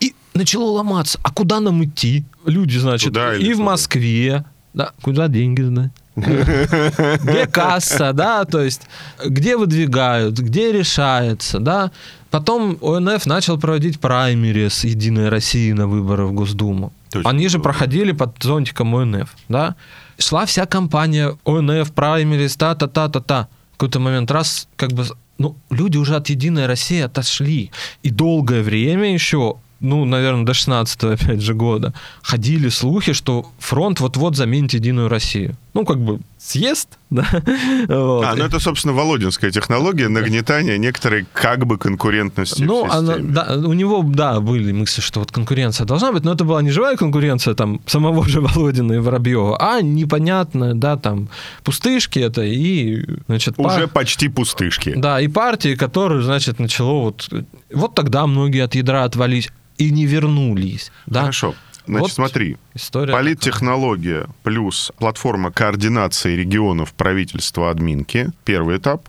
И начало ломаться. А куда нам идти? Люди, значит, Туда и в? Москве. Да, куда деньги сдать? Где касса, да, то есть где выдвигают, где решается, да. Потом ОНФ начал проводить праймерис Единой России на выборы в Госдуму. Точно. Они же проходили под зонтиком ОНФ, да. Шла вся кампания ОНФ, праймерис, та-та-та-та-та. В какой-то момент раз, как бы, ну, люди уже от Единой России отошли. И долгое время еще ну, наверное, до 16 опять же года, ходили слухи, что фронт вот-вот заменит Единую Россию. Ну, как бы съезд, да? Вот. А, ну это, собственно, Володинская технология нагнетания некоторой как бы конкурентности Ну, в она, да, у него, да, были мысли, что вот конкуренция должна быть, но это была не живая конкуренция там самого же Володина и Воробьева, а непонятная, да, там пустышки это и, значит, Уже пар- почти пустышки. Да, и партии, которые, значит, начало вот... Вот тогда многие от ядра отвалились и не вернулись. Да? Хорошо. Значит, Вот смотри, История Политтехнология плюс платформа координации регионов правительства админки. Первый этап.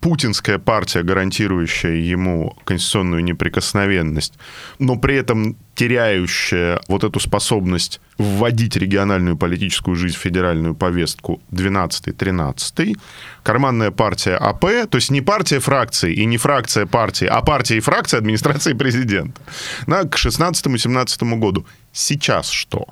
Путинская партия, гарантирующая ему конституционную неприкосновенность, но при этом теряющая вот эту способность вводить региональную политическую жизнь в федеральную повестку 12-13. Карманная партия АП, то есть не партия фракции и не фракция партии, а партия и фракция администрации президента. На, к 16-17 году. Сейчас что?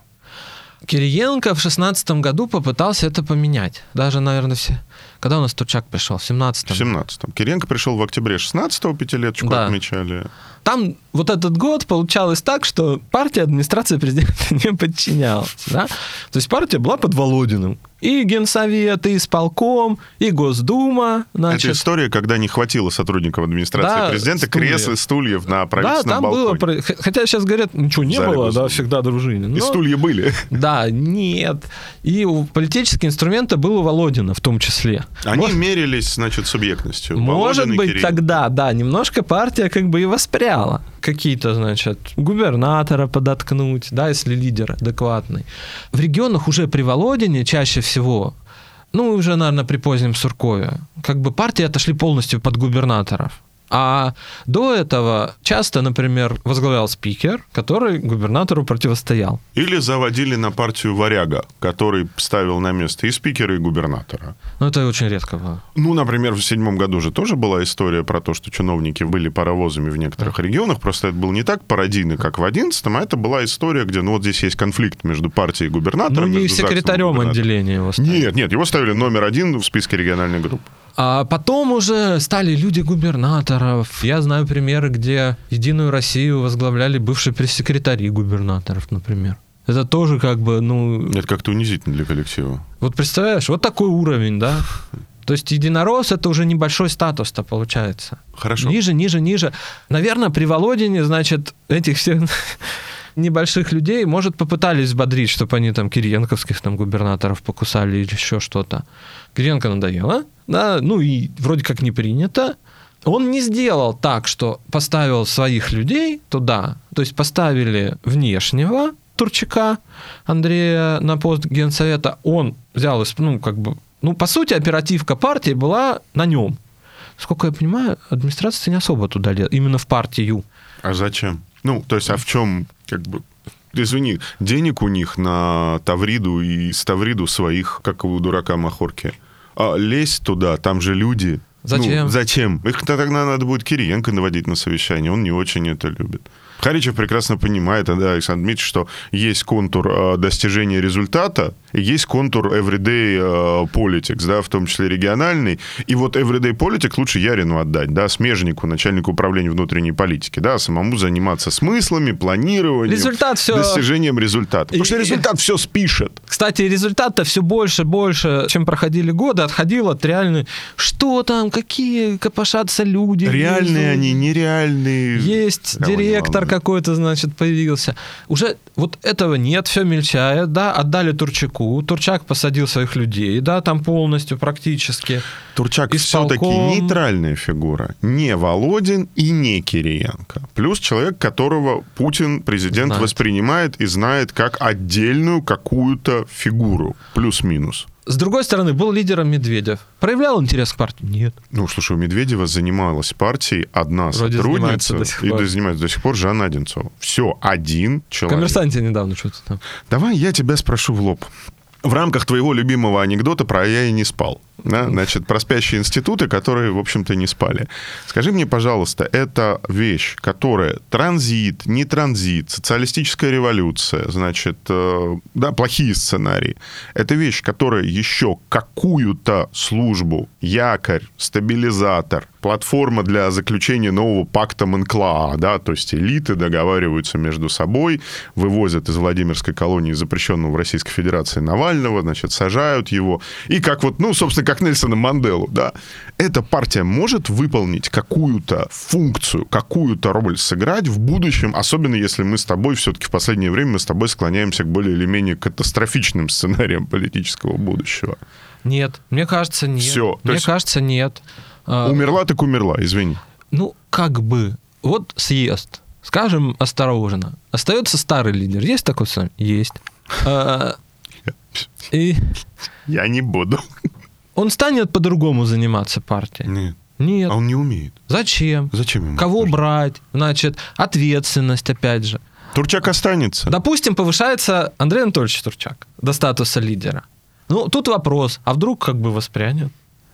Кириенко в шестнадцатом году попытался это поменять. Даже, наверное, все... Когда у нас Турчак пришел? В В семнадцатом. 17-м. Кириенко пришел в октябре 16-го, пятилеточку Да. отмечали. Там вот этот год получалось так, что партия администрации президента не подчинялась. Да? То есть партия была под Володиным. И Генсовет, и исполком, и Госдума. Значит, Это история, когда не хватило сотрудников администрации Да, президента стульев. кресел и стульев на да, правительственном там балконе. было... Хотя сейчас говорят, ничего не зале было, да, всегда дружили. И Но- стулья были. Да, нет. И у- политические инструменты был у Володина в том числе. Они Вот. мерились, значит, субъектностью. Может Володин и быть, тогда, да, немножко партия как бы и воспряла. Какие-то, значит, губернатора подоткнуть, да, если лидер адекватный. В регионах уже при Володине чаще всего, ну, уже, наверное, при позднем Суркове, как бы партии отошли полностью под губернаторов. А до этого часто, например, возглавлял спикер, который губернатору противостоял. Или заводили на партию варяга, который ставил на место и спикера, и губернатора. Но это очень редко было. Ну, например, в седьмом году же тоже была история про то, что чиновники были паровозами в некоторых регионах. Просто это был не так пародийно, как в одиннадцатом, а это была история, где, ну, вот здесь есть конфликт между партией и Ну, губернатором. не ЗАГСом и секретарем отделения его ставили. Нет, нет, его ставили номер один в списке региональной группы. А потом уже стали люди губернаторов. Я знаю примеры, где Единую Россию возглавляли бывшие пресс-секретари губернаторов, например. Это тоже как бы, ну, Это как-то унизительно для коллектива. вот представляешь, вот такой уровень, да? То есть единорос это уже небольшой статус-то получается. Хорошо. Ниже, ниже, ниже. Наверное, при Володине, значит, этих всех небольших людей, может, попытались взбодрить, чтобы они там кириенковских там губернаторов покусали или еще что-то. Кириенко надоело, да, ну и вроде как не принято. Он не сделал так, что поставил своих людей туда, то есть поставили внешнего Турчака Андрея на пост генсовета, он взял, ну, как бы, ну, по сути, оперативка партии была на нем. Сколько я понимаю, администрация не особо туда лет, именно в партию. А зачем? Ну, то есть, а в чем, как бы... Извини, денег у них на Тавриду и с Тавриду своих, как у дурака Махорки. А лезть туда, там же люди. Зачем? Ну, зачем? Их тогда надо будет Кириенко наводить на совещание, он не очень это любит. Харичев прекрасно понимает, а, да, Александр Дмитриевич, что есть контур э, достижения результата, есть контур everyday э, politics, да, в том числе региональный. И вот everyday politics лучше Ярину отдать, да, смежнику, начальнику управления внутренней политики, да, самому заниматься смыслами, планированием, Результат все... достижением результата. Потому что результат все спишет. Кстати, результат-то все больше, больше, чем проходили годы, отходил от реальной... Что там, какие копошатся люди? Реальные они, нереальные. Есть директор какой-то, значит, появился. Уже вот этого нет, все мельчает, да, отдали Турчаку, Турчак посадил своих людей, да, там полностью практически. Турчак все-таки нейтральная фигура. Не Володин и не Кириенко. Плюс человек, которого Путин, президент, знает. воспринимает и знает как отдельную какую-то фигуру. Плюс-минус. С другой стороны, был лидером Медведев. Проявлял интерес к партии? Нет. Ну, слушай, у Медведева занималась партией одна Вроде сотрудница, до сих пор. и занимается до сих пор Жанна Одинцова. Все, один человек. Коммерсанте недавно что-то там. Давай я тебя спрошу в лоб. В рамках твоего любимого анекдота про «я и не спал». Да? Значит, про спящие институты, которые, в общем-то, не спали. Скажи мне, пожалуйста, это вещь, которая транзит, не транзит, социалистическая революция, значит, э, да, плохие сценарии. Это вещь, которая еще какую-то службу, якорь, стабилизатор, платформа для заключения нового пакта Монклаа, да, то есть элиты договариваются между собой, вывозят из Владимирской колонии запрещенного в Российской Федерации Навального, значит, сажают его, и как вот, ну, собственно, как Нельсона Манделу, да, эта партия может выполнить какую-то функцию, какую-то роль сыграть в будущем, особенно если мы с тобой все-таки в последнее время мы с тобой склоняемся к более или менее катастрофичным сценариям политического будущего. Нет, мне кажется, нет. Все. Мне есть... кажется, нет. А, умерла так умерла, извини. Ну, как бы. Вот съезд. Скажем осторожно. Остается старый лидер. Есть такой сценарий? Есть. А, и... Я не буду. Он станет по-другому заниматься партией? Нет. Нет. А он не умеет. Зачем? Зачем ему? Кого брать? Значит, ответственность, опять же. Турчак останется. Допустим, повышается Андрей Анатольевич Турчак до статуса лидера. Ну, тут вопрос, а вдруг как бы воспрянет?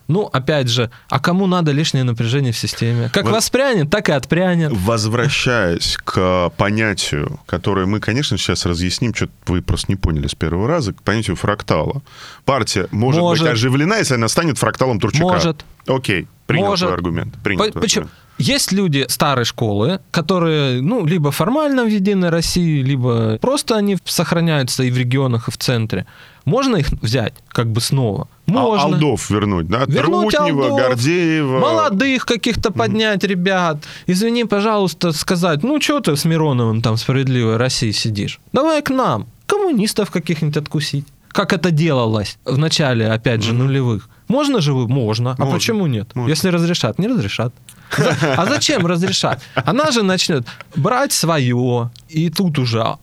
Ну, опять же, а кому надо лишнее напряжение в системе? Как вот, воспрянет, так и отпрянет. Возвращаясь к понятию, которое мы, конечно, сейчас разъясним, что вы просто не поняли с первого раза, к понятию фрактала. Партия может, может. быть оживлена, если она станет фракталом Турчака. Может. Окей, принял может. твой аргумент. Принял По- твой почему? Аргумент. Есть люди старой школы, которые, ну, либо формально в Единой России, либо просто они сохраняются и в регионах, и в центре. Можно их взять как бы снова? А Можно. Алдов вернуть, да? Вернуть Трутнева, Алдов, Гордеева. Молодых каких-то поднять mm ребят. Извини, пожалуйста, сказать, ну, что ты с Мироновым там «Справедливой России» сидишь? Давай к нам. Коммунистов каких-нибудь откусить. Как это делалось в начале, опять же, mm нулевых. Можно же вы? Можно. А Можно. А почему нет? Можно. Если разрешат, не разрешат. А зачем разрешать? Она же начнет брать свое, и тут уже, а,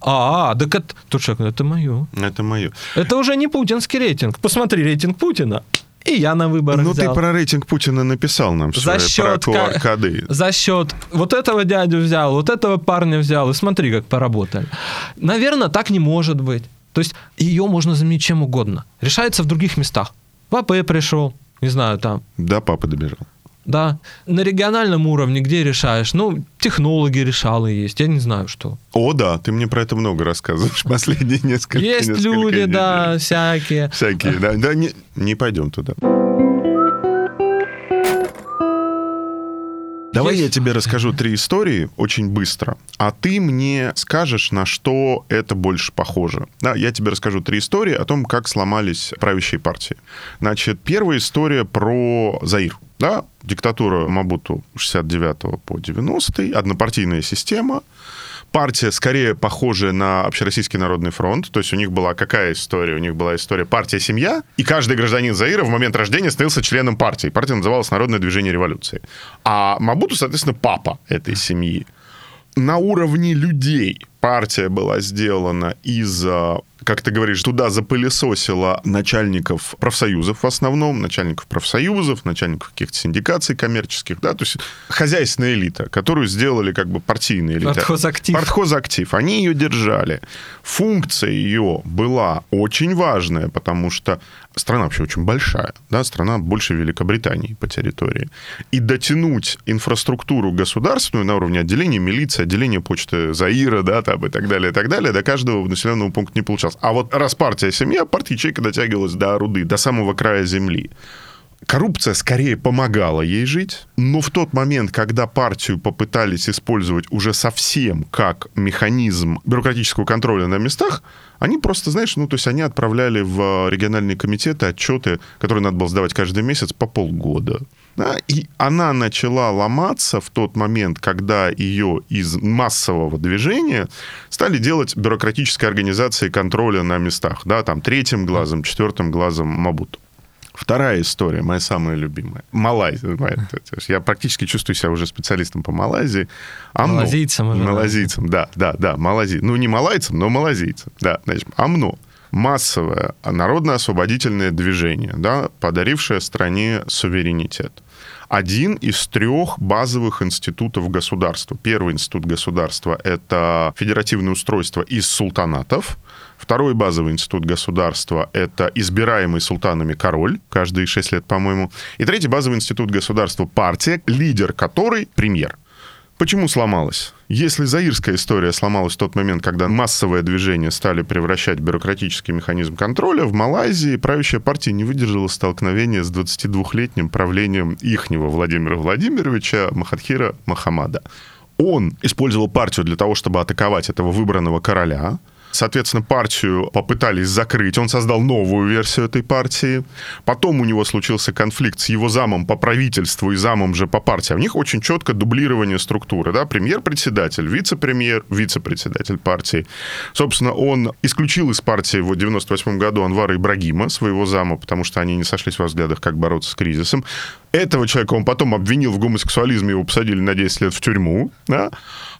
а так это, тут человек, ну, это мое. Это мое. Это уже не путинский рейтинг. Посмотри рейтинг Путина. И я на выборах Ну, взял. ты про рейтинг Путина написал нам за все, счет, про QR-коды. За счет вот этого дядю взял, вот этого парня взял, и смотри, как поработали. Наверное, так не может быть. То есть ее можно заменить чем угодно. Решается в других местах. В АП пришел, не знаю, там. Да, папа добежал. Да. На региональном уровне где решаешь? Ну, технологи решалы есть, я не знаю, что. О, да, ты мне про это много рассказываешь последние несколько Есть несколько люди, недель. да, всякие. Всякие, да. Да, не, не пойдем туда. Давай я тебе расскажу три истории очень быстро, а ты мне скажешь, на что это больше похоже. Да, я тебе расскажу три истории о том, как сломались правящие партии. Значит, первая история про Заир. Да, диктатура Мабуту 69 по 90 однопартийная система, партия скорее похожая на Общероссийский народный фронт. То есть у них была какая история? У них была история партия-семья, и каждый гражданин Заира в момент рождения становился членом партии. Партия называлась Народное движение революции. А Мабуту, соответственно, папа этой семьи. На уровне людей партия была сделана из как ты говоришь, туда запылесосило начальников профсоюзов в основном, начальников профсоюзов, начальников каких-то синдикаций коммерческих, да, то есть хозяйственная элита, которую сделали как бы партийная элита. Партхозактив. Партхозактив. Они ее держали. Функция ее была очень важная, потому что страна вообще очень большая, да, страна больше Великобритании по территории. И дотянуть инфраструктуру государственную на уровне отделения милиции, отделения почты Заира, да, там, и так далее, и так далее, до каждого населенного пункта не получалось. А вот раз партия семья, партия ячейка дотягивалась до руды, до самого края земли. Коррупция скорее помогала ей жить, но в тот момент, когда партию попытались использовать уже совсем как механизм бюрократического контроля на местах, они просто, знаешь, ну, то есть они отправляли в региональные комитеты отчеты, которые надо было сдавать каждый месяц по полгода. Да, и она начала ломаться в тот момент, когда ее из массового движения стали делать бюрократические организации контроля на местах. Да, там третьим глазом, четвертым глазом Мабуту. Вторая история, моя самая любимая. Малайзия. Я практически чувствую себя уже специалистом по Малайзии. АМНО. Малазийцам. Уже, малазийцам, да, да, да, малази. Ну, не малайцам, но малазийцам. Да, значит, АМНО. Массовое народно-освободительное движение, да, подарившее стране суверенитет один из трех базовых институтов государства. Первый институт государства — это федеративное устройство из султанатов, Второй базовый институт государства – это избираемый султанами король, каждые шесть лет, по-моему. И третий базовый институт государства – партия, лидер которой – премьер. Почему сломалась? Если заирская история сломалась в тот момент, когда массовое движение стали превращать бюрократический механизм контроля, в Малайзии правящая партия не выдержала столкновения с 22-летним правлением ихнего Владимира Владимировича Махатхира Махамада. Он использовал партию для того, чтобы атаковать этого выбранного короля – Соответственно, партию попытались закрыть. Он создал новую версию этой партии. Потом у него случился конфликт с его замом по правительству и замом же по партии. У них очень четко дублирование структуры. Да? Премьер-председатель, вице-премьер, вице-председатель партии. Собственно, он исключил из партии в 98 году Анвара Ибрагима, своего зама, потому что они не сошлись во взглядах, как бороться с кризисом. Этого человека он потом обвинил в гомосексуализме, его посадили на 10 лет в тюрьму. Да?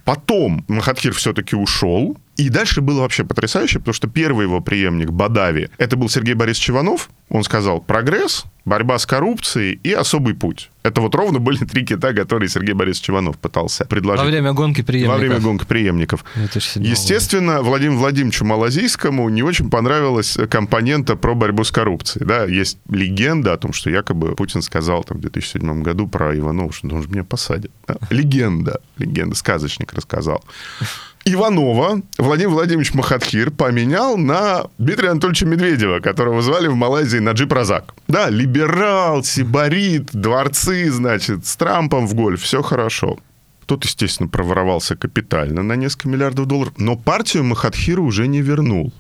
Потом Махатхир все-таки ушел, и дальше было вообще потрясающе, потому что первый его преемник Бадави, это был Сергей Борисович Иванов. Он сказал «прогресс», борьба с коррупцией и особый путь. Это вот ровно были три кита, которые Сергей Борисович Иванов пытался предложить. Во время гонки преемников. Во время гонки преемников. Естественно, Владимиру Владимировичу Малазийскому не очень понравилась компонента про борьбу с коррупцией. Да, есть легенда о том, что якобы Путин сказал там, в 2007 году про Иванова, что он же меня посадит. Да? Легенда. Легенда. Сказочник рассказал. Иванова Владимир Владимирович Махатхир поменял на Дмитрия Анатольевича Медведева, которого звали в Малайзии Наджип Разак. Да, либерал, сибарит, дворцы, значит, с Трампом в гольф, все хорошо. Тот, естественно, проворовался капитально на несколько миллиардов долларов, но партию Махатхира уже не вернул.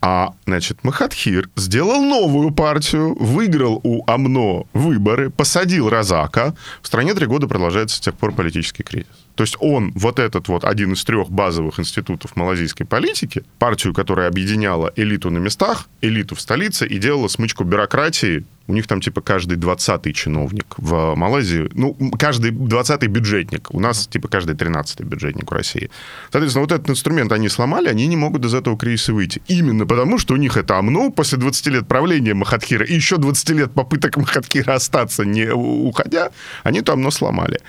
А, значит, Махатхир сделал новую партию, выиграл у АМНО выборы, посадил Разака. В стране три года продолжается с тех пор политический кризис. То есть он, вот этот вот один из трех базовых институтов малазийской политики, партию, которая объединяла элиту на местах, элиту в столице и делала смычку бюрократии, у них там типа каждый двадцатый чиновник в Малайзии, ну, каждый двадцатый бюджетник, у нас типа каждый тринадцатый бюджетник в России. Соответственно, вот этот инструмент они сломали, они не могут из этого кризиса выйти. Именно потому, что у них это ОМНО после 20 лет правления Махатхира и еще 20 лет попыток Махатхира остаться, не уходя, они это ОМНО сломали.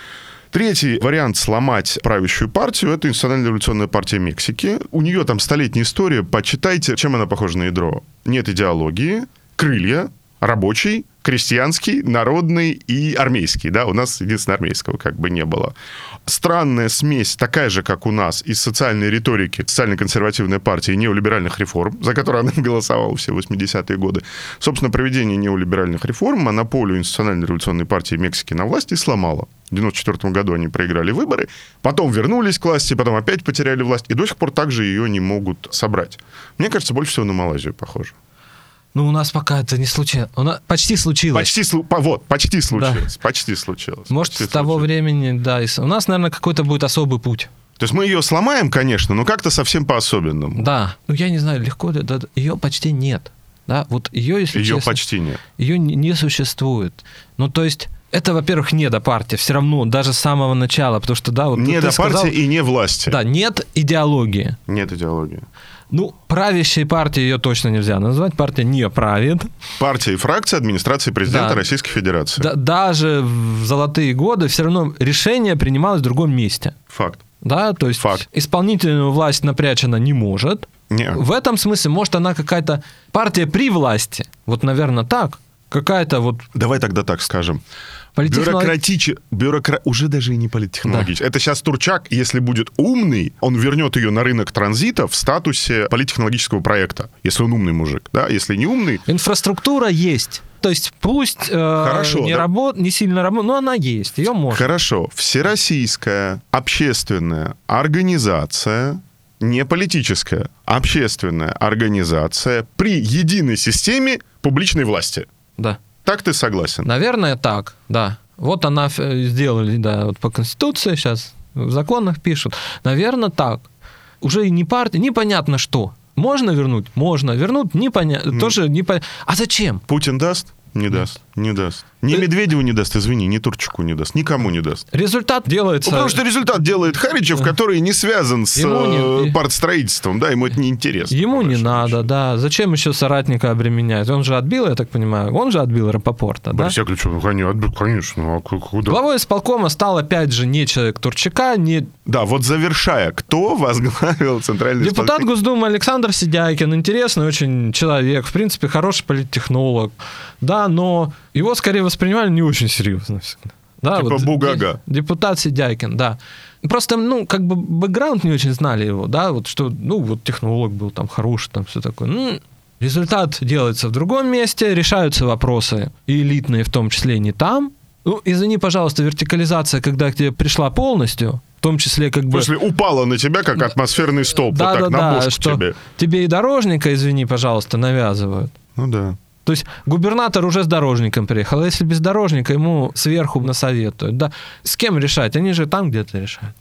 Третий вариант сломать правящую партию – это Национальная революционная партия Мексики. У нее там столетняя история. Почитайте, чем она похожа на ядро. Нет идеологии, крылья, рабочий, крестьянский, народный и армейский. Да, у нас единственное армейского как бы не было. Странная смесь, такая же, как у нас, из социальной риторики, социально-консервативной партии неолиберальных реформ, за которые она голосовала все 80-е годы. Собственно, проведение неолиберальных реформ монополию институциональной революционной партии Мексики на власти сломало. В 1994 году они проиграли выборы, потом вернулись к власти, потом опять потеряли власть, и до сих пор также ее не могут собрать. Мне кажется, больше всего на Малайзию похоже. Ну, у нас пока это не случилось. У нас почти случилось. Почти, вот, почти случилось. Да. Почти случилось. Может, почти с того случилось. времени, да. У нас, наверное, какой-то будет особый путь. То есть мы ее сломаем, конечно, но как-то совсем по-особенному. Да. Ну, я не знаю, легко, да, ее почти нет. Да, вот ее, если Ее честно, почти нет. Ее не существует. Ну, то есть это, во-первых, не до партии, все равно, даже с самого начала, потому что, да, вот Не до партии и не власти. Да, нет идеологии. Нет идеологии. Ну, правящей партией ее точно нельзя назвать. Партия не правит. Партия и фракция администрации президента да. Российской Федерации. Да, даже в золотые годы все равно решение принималось в другом месте. Факт. Да, то есть Факт. исполнительную власть напрячь она не может. Не. В этом смысле, может, она какая-то партия при власти. Вот, наверное, так. Какая-то вот... Давай тогда так скажем. Бюрократич... Бюрокра... Уже даже и не политтехнологический. Это сейчас Турчак, если будет умный, он вернет ее на рынок транзита в статусе политтехнологического проекта. Если он умный мужик, да? Если не умный... Инфраструктура есть. То есть пусть э, Хорошо, не, да. работ, не сильно работает, но она есть, ее можно. Хорошо. Всероссийская общественная организация, не политическая, общественная организация при единой системе публичной власти. Да. Так ты согласен? Наверное, так, да. Вот она э, сделали, да, вот по Конституции сейчас в законах пишут. Наверное, так. Уже и не партия, непонятно что. Можно вернуть? Можно. Вернут? Непонятно. Тоже непонятно. А зачем? Путин даст? Не даст. Не даст. Ни Медведеву не даст, извини, ни Турчаку не даст. Никому не даст. Результат делается... Ну, потому что результат делает Харичев, который не связан с Ему не- э, партстроительством, да, ему это не интересно. Ему не надо, счету. да. Зачем еще соратника обременять? Он же отбил, я так понимаю. Он же отбил Рапопорта, да? Борис Яковлевич, ну, конечно, отбил, конечно, а ку- куда? Главой исполкома стал, опять же, не человек Турчака, не Да, вот завершая, кто возглавил Центральный депутат исполнительный- Госдумы Александр Сидяйкин. Интересный очень человек, в принципе, хороший политтехнолог. Да, но его скорее воспринимали не очень серьезно всегда. Да, Типа вот Бугага. де- Депутат Сидяйкин, да. Просто, ну, как бы бэкграунд не очень знали его, да, вот что, ну, вот технолог был там хороший, там все такое. Ну, результат делается в другом месте, решаются вопросы, и элитные в том числе не там. Ну, извини, пожалуйста, вертикализация, когда к тебе пришла полностью, в том числе как В бы... смысле, упала на тебя, как атмосферный столб, Да, вот так да, на да, что тебе. тебе и дорожника, извини, пожалуйста, навязывают. Ну да. То есть губернатор уже с дорожником приехал, а если без дорожника, ему сверху насоветуют. Да. С кем решать? Они же там где-то решают.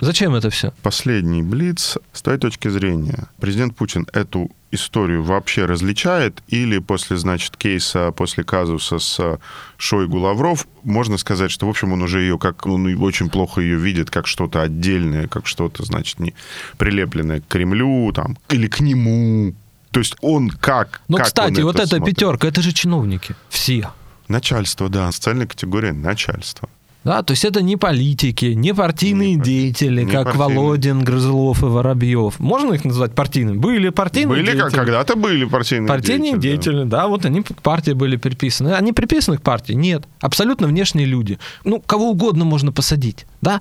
Зачем это все? Последний блиц. С твоей точки зрения, президент Путин эту историю вообще различает или после, значит, кейса, после казуса с Шойгу Лавров, можно сказать, что, в общем, он уже ее как, он очень плохо ее видит как что-то отдельное, как что-то, значит, не прилепленное к Кремлю, там, или к нему. То есть он как... Ну, как кстати, вот эта смотрит? пятерка, это же чиновники. Все. Начальство, да, социальная категория начальства. Да, то есть это не политики, не партийные Не деятели, не как партийные. Володин, Грызлов и Воробьев. Можно их назвать партийными? Были партийные Были, деятели. когда-то были партийные Партийные деятели, да. деятели, да. вот они к партии были приписаны. Они приписаны к партии? Нет. Абсолютно внешние люди. Ну, кого угодно можно посадить, да?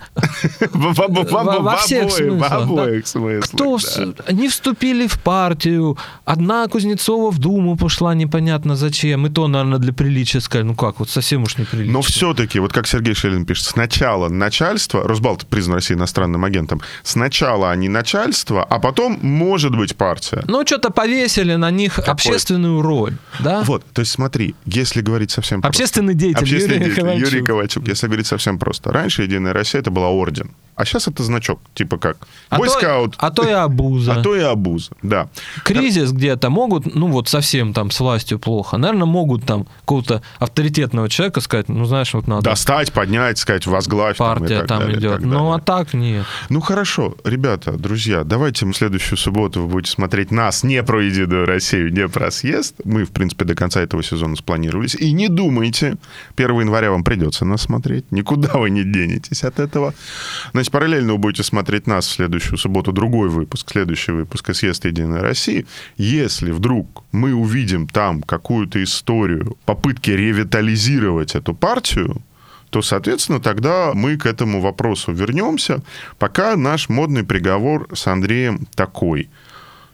Во- всех смыслах, Кто они вступили в партию, одна Кузнецова в Думу пошла непонятно зачем, и то, наверное, для приличия сказали, ну как, вот совсем уж неприлично. Но все-таки, вот как Сергей Шелин пишет, сначала начальство, Росбалт признан России иностранным агентом, сначала они начальство, а потом может быть партия. Ну, что-то повесили на них общественную роль, да? Вот, то есть смотри, если говорить совсем просто. Общественный деятель Общественный Юрий деятель Ковальчук. Юрий Ковальчук. Если говорить совсем просто. Раньше Единая Россия это была орден, а сейчас это значок, типа как А бойскаут, а то и обуза. а то и обуза, да. Кризис где-то могут, ну вот совсем там с властью плохо. Наверное, могут там какого-то авторитетного человека сказать, ну знаешь, вот надо. Достать, поднять, сказать, возглавь. там, партия так там, далее, идет. Ну а так нет. Ну хорошо, ребята, друзья, давайте в следующую субботу вы будете смотреть нас не про Единую Россию, не про съезд. Мы, в принципе, до конца этого сезона спланировались. И не думайте, 1 января вам придется нас смотреть. Никуда вы не денетесь от этого. Значит, параллельно вы будете смотреть нас в следующую субботу, другой выпуск, следующий выпуск съезд Единой России. Если вдруг мы увидим там какую-то историю попытки ревитализировать эту партию, то, соответственно, тогда мы к этому вопросу вернемся. Пока наш модный приговор с Андреем такой.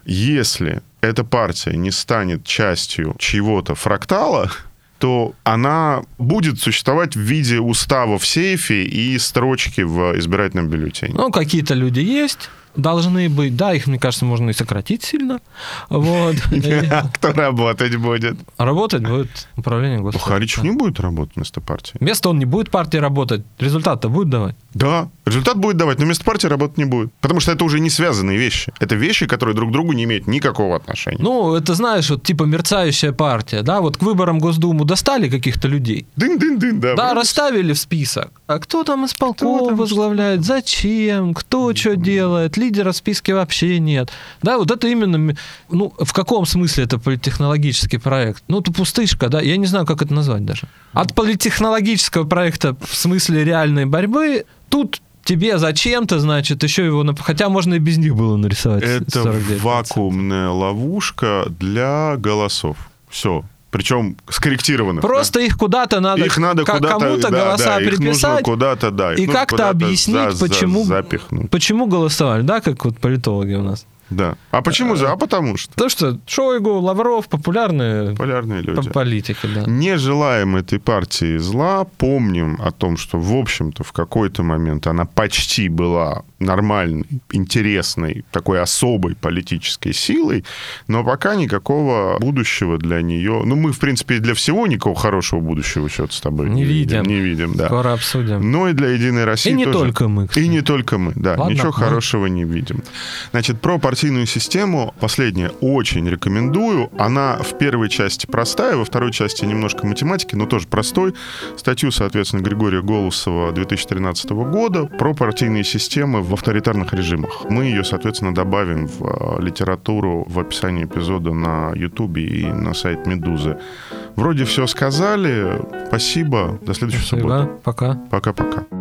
Если эта партия не станет частью чьего-то фрактала, то она будет существовать в виде устава в сейфе и строчки в избирательном бюллетене. Ну, какие-то люди есть, должны быть. Да, их, мне кажется, можно и сократить сильно. Вот. Кто работать будет? Работать будет управление государством. Харичев не будет работать вместо партии. Вместо он не будет партии работать, результат-то будет давать. Да, результат будет давать, но вместо партии работать не будет. Потому что это уже не связанные вещи. Это вещи, которые друг к другу не имеют никакого отношения. Ну, это знаешь, вот типа мерцающая партия, да, вот к выборам Госдуму достали каких-то людей, Дын-дын-дын, да. да, расставили в список. А кто там исполком возглавляет? Зачем? Кто что делает? Лидера в списке вообще нет. Да, вот это именно, ну, в каком смысле это политтехнологический проект? Ну, это пустышка, да, я не знаю, как это назвать даже. От политтехнологического проекта в смысле реальной борьбы тут тебе зачем-то, значит, еще его... Хотя можно и без них было нарисовать. Это 49%. вакуумная ловушка для голосов. Все. Причем скорректированных. Просто да? их куда-то надо, их надо к- куда-то, кому-то да, голоса да, приписать. куда-то, да, и нужно как-то объяснить, за- за- почему- запихнуть. Почему голосовали, да, как вот политологи у нас? Да. А почему же? А потому что. То, что Шойгу, Лавров популярные Популярные люди. по- политики, да. Не желаем этой партии зла, помним о том, что, в общем-то, в какой-то момент она почти была нормальной, интересной, такой особой политической силой, но пока никакого будущего для нее... Ну, мы, в принципе, и для всего никакого хорошего будущего что-то с тобой Не видим. Не видим, да. Скоро обсудим. Но и для Единой России И не тоже. только мы, И кстати. не только мы, да. Ладно, ничего мы- хорошего не видим. Значит, про партийную систему последнее очень рекомендую. Она в первой части простая, во второй части немножко математики, но тоже простой. Статью, соответственно, Григория Голосова 2013 года про партийные системы в авторитарных режимах. Мы ее, соответственно, добавим в э, литературу в описании эпизода на Ютубе и на сайт Медузы. Вроде все сказали. Спасибо. До следующей субботы. Спасибо. Пока. Пока-пока.